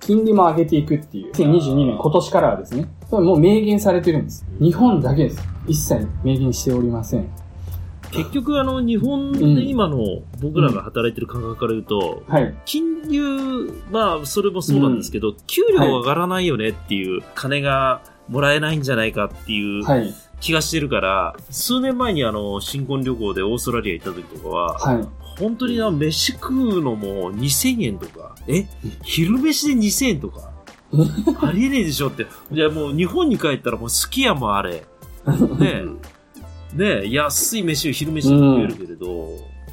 金利も上げていくっていう。2022年、今年からはですね。これもう明言されてるんです。日本だけです。一切明言しておりません。結局、あの、日本で今の僕らが働いてる感覚から言うと、はい。金融、まあ、それもそうなんですけど、給料上がらないよねっていう、金がもらえないんじゃないかっていうはい。気がしてるから、数年前にあの、新婚旅行でオーストラリア行った時とかは、はい。本当にな、飯食うのも2000円とか、え昼飯で2000円とか *laughs* ありえねえでしょって。じゃあもう日本に帰ったらもうすき家もあれ。ねえ、*laughs* ねえ、安い飯を昼飯で食えるけれど、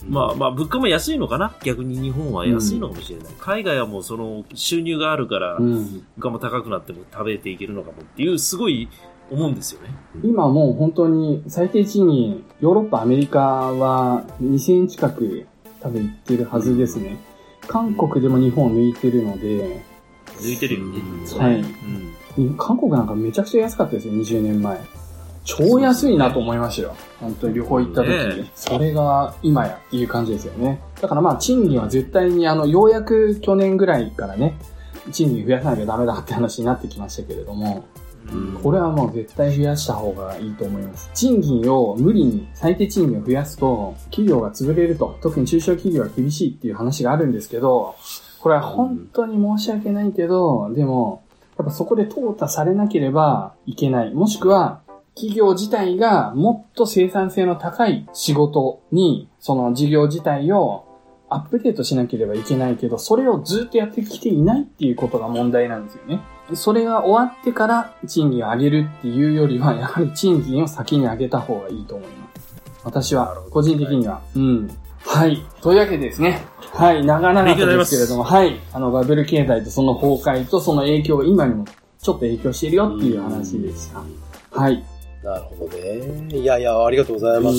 まあまあ物価も安いのかな？逆に日本は安いのかもしれない。海外はもうその収入があるから、うん。物価も高くなっても食べていけるのかもっていう、すごい思うんですよね。今もう本当に最低賃金、ヨーロッパ、アメリカは2000円近く多分いってるはずですね。韓国でも日本を抜いてるので、抜いてるよね。はい。うん。韓国なんかめちゃくちゃ安かったですよ、20年前。超安いなと思いましたよ。本当に旅行行った時ねに。それが今やっていう感じですよね。だからまあ賃金は絶対にあの、ようやく去年ぐらいからね、賃金増やさなきゃダメだって話になってきましたけれども、これはもう絶対増やした方がいいと思います。賃金を無理に最低賃金を増やすと、企業が潰れると、特に中小企業は厳しいっていう話があるんですけど、これは本当に申し訳ないけど、でも、やっぱそこで淘汰されなければいけない。もしくは、企業自体がもっと生産性の高い仕事に、その事業自体をアップデートしなければいけないけど、それをずっとやってきていないっていうことが問題なんですよね。それが終わってから賃金を上げるっていうよりは、やはり賃金を先に上げた方がいいと思います。私は、個人的には。うん。はい。というわけでですね。はい。長々とですけれども、はい。あの、バブル経済とその崩壊とその影響が今にもちょっと影響しているよっていう話でした。はい。なるほどね。いやいや、ありがとうございます。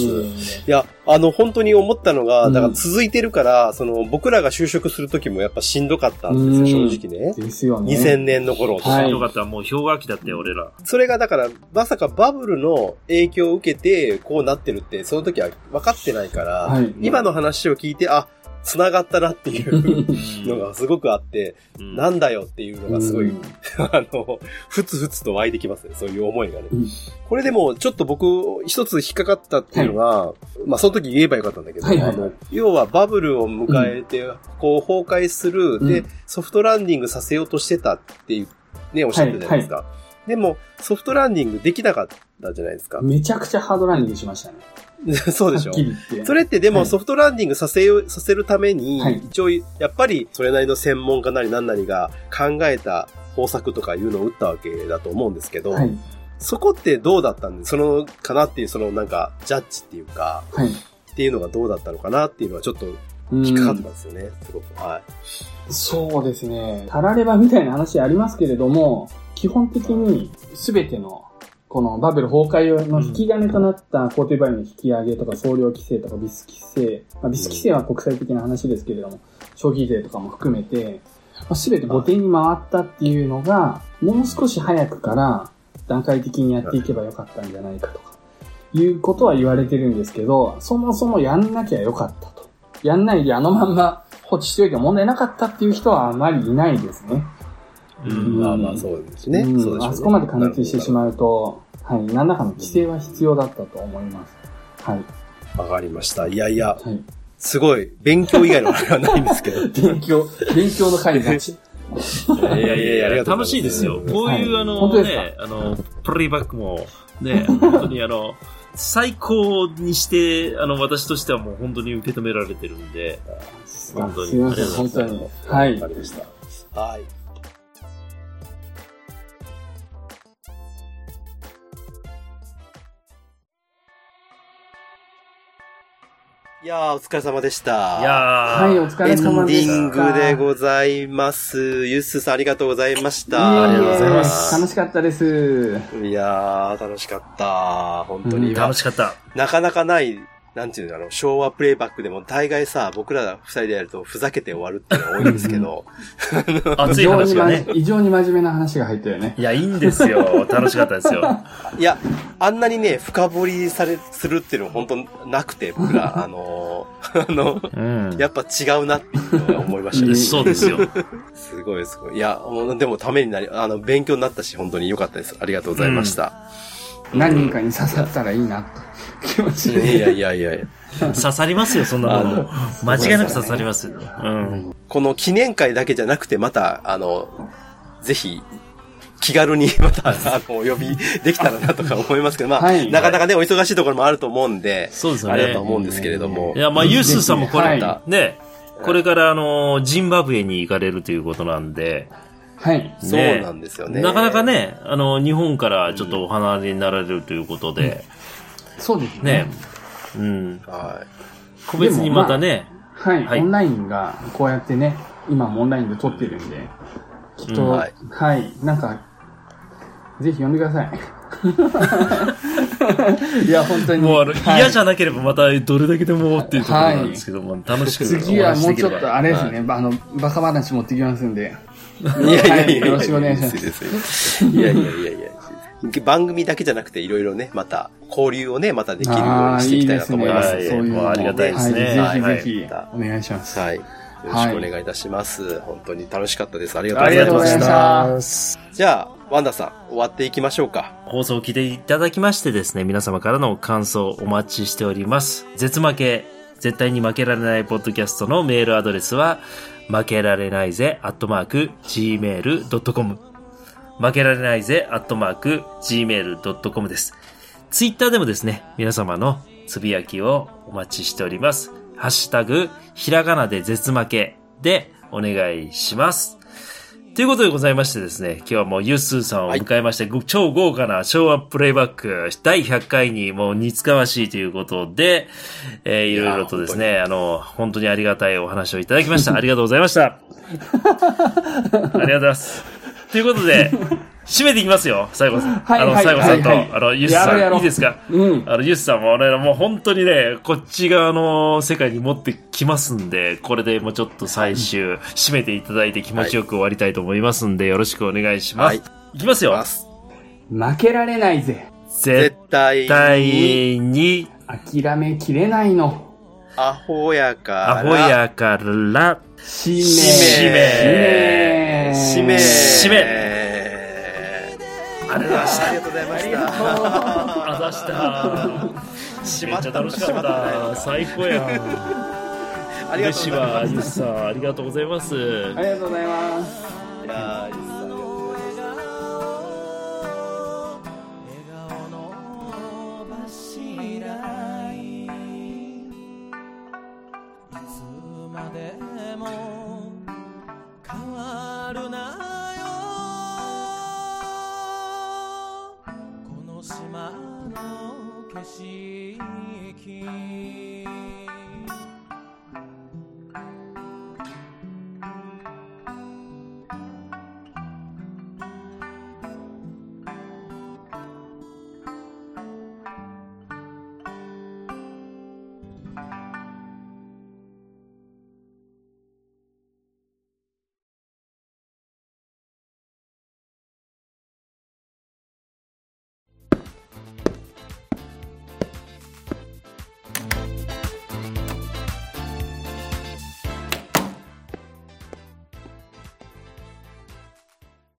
いや、あの、本当に思ったのが、うんだから続いてるから、その、僕らが就職するときもやっぱしんどかったんですよ、うん正直ね。えですよね。2000年の頃とか。はいよかった。もう氷河期だったよ、俺ら。それがだから、まさかバブルの影響を受けて、こうなってるって、その時は分かってないから、はい今の話を聞いて、あ、繋がったなっていうのがすごくあって、うん。なんだよっていうのがすごい、うん。*laughs* あの、ふつふつと湧いてきますね、そういう思いがね。うん。これでも、ちょっと僕、一つ引っかかったっていうのが、まあ、その時言えばよかったんだけど、はいはい。はいあの要はバブルを迎えて、こう、崩壊する、うん。で、ソフトランディングさせようとしてたっていう、ね、おっしゃってたじゃないですか。でも、ソフトランディングできなかったじゃないですか。めちゃくちゃハードランディングしましたね。*laughs* そうでしょ。それってでもはいソフトランディングさせよう、させるために、はい一応、やっぱりそれなりの専門家なり何なりが考えた方策とかいうのを打ったわけだと思うんですけど、はい。そこってどうだったんで、その、かなっていう、そのなんか、ジャッジっていうか、はい。っていうのがどうだったのかなっていうのはちょっとうん引っかかったんですよね、すごく。はい。そうですね。たらればみたいな話ありますけれども、基本的に全ての、このバブル崩壊の引き金となったコーテバイの引き上げとか送料規制とかビス規制、まあ、ビス規制は国際的な話ですけれども、消費税とかも含めて、まあ、全て後手に回ったっていうのが、もう少し早くから段階的にやっていけばよかったんじゃないかとか、いうことは言われてるんですけど、そもそもやんなきゃよかったと。やんないであのまんま放置しておいても問題なかったっていう人はあまりいないですね。うんまあまあ、そうですね。うんそうでしょうねあそこまで加熱してしまうと、はい、何らかの規制は必要だったと思います。はい。わかりました。いやいや、はい。すごい、勉強以外のあれはないんですけど。*laughs* 勉強、勉強の会になっちいやいやいや、い。楽しいですよ。こういう、はいあの、ね、あの、プレイバックも、ね、本当にあの、最高にして、あの、私としてはもう本当に受け止められてるんで、本当にすいません、ありがとう本当ございますに。はいわか。りました。はい。いやー、お疲れ様でした。いやー、はい、お疲れエンデ様でした。ィングでございます。ユッスーさんありがとうございました。ありがとうございます楽しかったです。いやー、楽しかった。本当に。うん楽しかった。なかなかない、なんていうの、あの、昭和プレイバックでも大概さ、僕ら二人でやるとふざけて終わるっていうのが多いんですけど、*laughs* 熱い話がね。ま異常に真面目な話が入ったよね。いや、いいんですよ。楽しかったですよ。*laughs* いや、あんなにね、深掘りされ、するっていうのは本当なくて、僕ら、*laughs* あのーあの、うん。やっぱ違うなっていうのが思いましたね。そうですよ。すごいすごい。いや、でもためになり、あの、勉強になったし、本当に良かったです。ありがとうございました。何人かに刺さったらいいな、と。気持ちで。いやいやいやいや。刺さりますよ、そんなもの。間違いなく刺さりますよ。うん。この記念会だけじゃなくて、また、あの、ぜひ、気軽にまた、あの、お呼びできたらなとか思いますけど、まあ、はいなかなかね、お忙しいところもあると思うんで、そうですよねあれだと思うんですけれどもい。や、まあ、ユースさんもこれ、はね、これからあの、ジンバブエに行かれるということなんで、はい。そうなんですよね。なかなかね、あの、日本からちょっとお離れになられるということで、そうですね。ね、うん、は個別にまたね、はい、はい。オンラインがこうやってね、今もオンラインで撮ってるんで、きっと、うんははい。い、なんか、ぜひ呼んでください。*laughs* いや、本当に。もうあの、はい。嫌じゃなければまたどれだけでもっていうところなんですけども、楽しく次はもうちょっとあれですはい。ね、あの、バカ話持ってきますんで。い。いやいやいや。よろしくお願いします。いやいやいやいや。番組だけじゃなくて、いろいろね、また、交流をね、またできるようああ、にしていきたい。なと思います。はいそういうのもうありがたいですねはい、はいぜひぜひ、お願いします。はい。よろしくお願いいたします。本当に楽しかったです。ありがとうあございまし。りがとうございましたじゃあ、ワンダさん、終わっていきましょうか。放送を聞いていただきましてですね、皆様からの感想お待ちしております。絶負け、絶対に負けられないポッドキャストのメールアドレスは、負けられないぜ、アットマーク、gmail.com。負けられないぜ、アットマーク、gmail.com です。ツイッターでもですね、皆様のつぶやきをお待ちしております。ハッシュタグ、ひらがなで絶負けでお願いします。ということでございましてですね、今日はもうユースーさんを迎えまして、ご超豪華な昭和プレイバック第100回にもう似つかわしいということで、えーいろいろとですね、あの、本当にありがたいお話をいただきました。ありがとうございました。*laughs* ありがとうございます。ということで、締めていきますよ、最後さん。あの、はいはい最後さんと、はいはいあの、ユースさん、いいですか？うん。あの、ユースさんも俺らもう本当にね、こっち側の世界に持ってきますんで、これでもうちょっと最終、締めていただいて気持ちよく終わりたいと思いますんで、よろしくお願いします。はいい、きますよ。負けられないぜ。絶絶対対に、に、諦めきれないの。アホやから、アホやから、使命。使命。使命。使命ありがとうございました。ありがとうございました。した。めっちゃ楽しかった。最高やん。ありがとうござい嬉しいわ、まユースさん。ありがとうございます。ありがとうございます。す。いやこの島の景色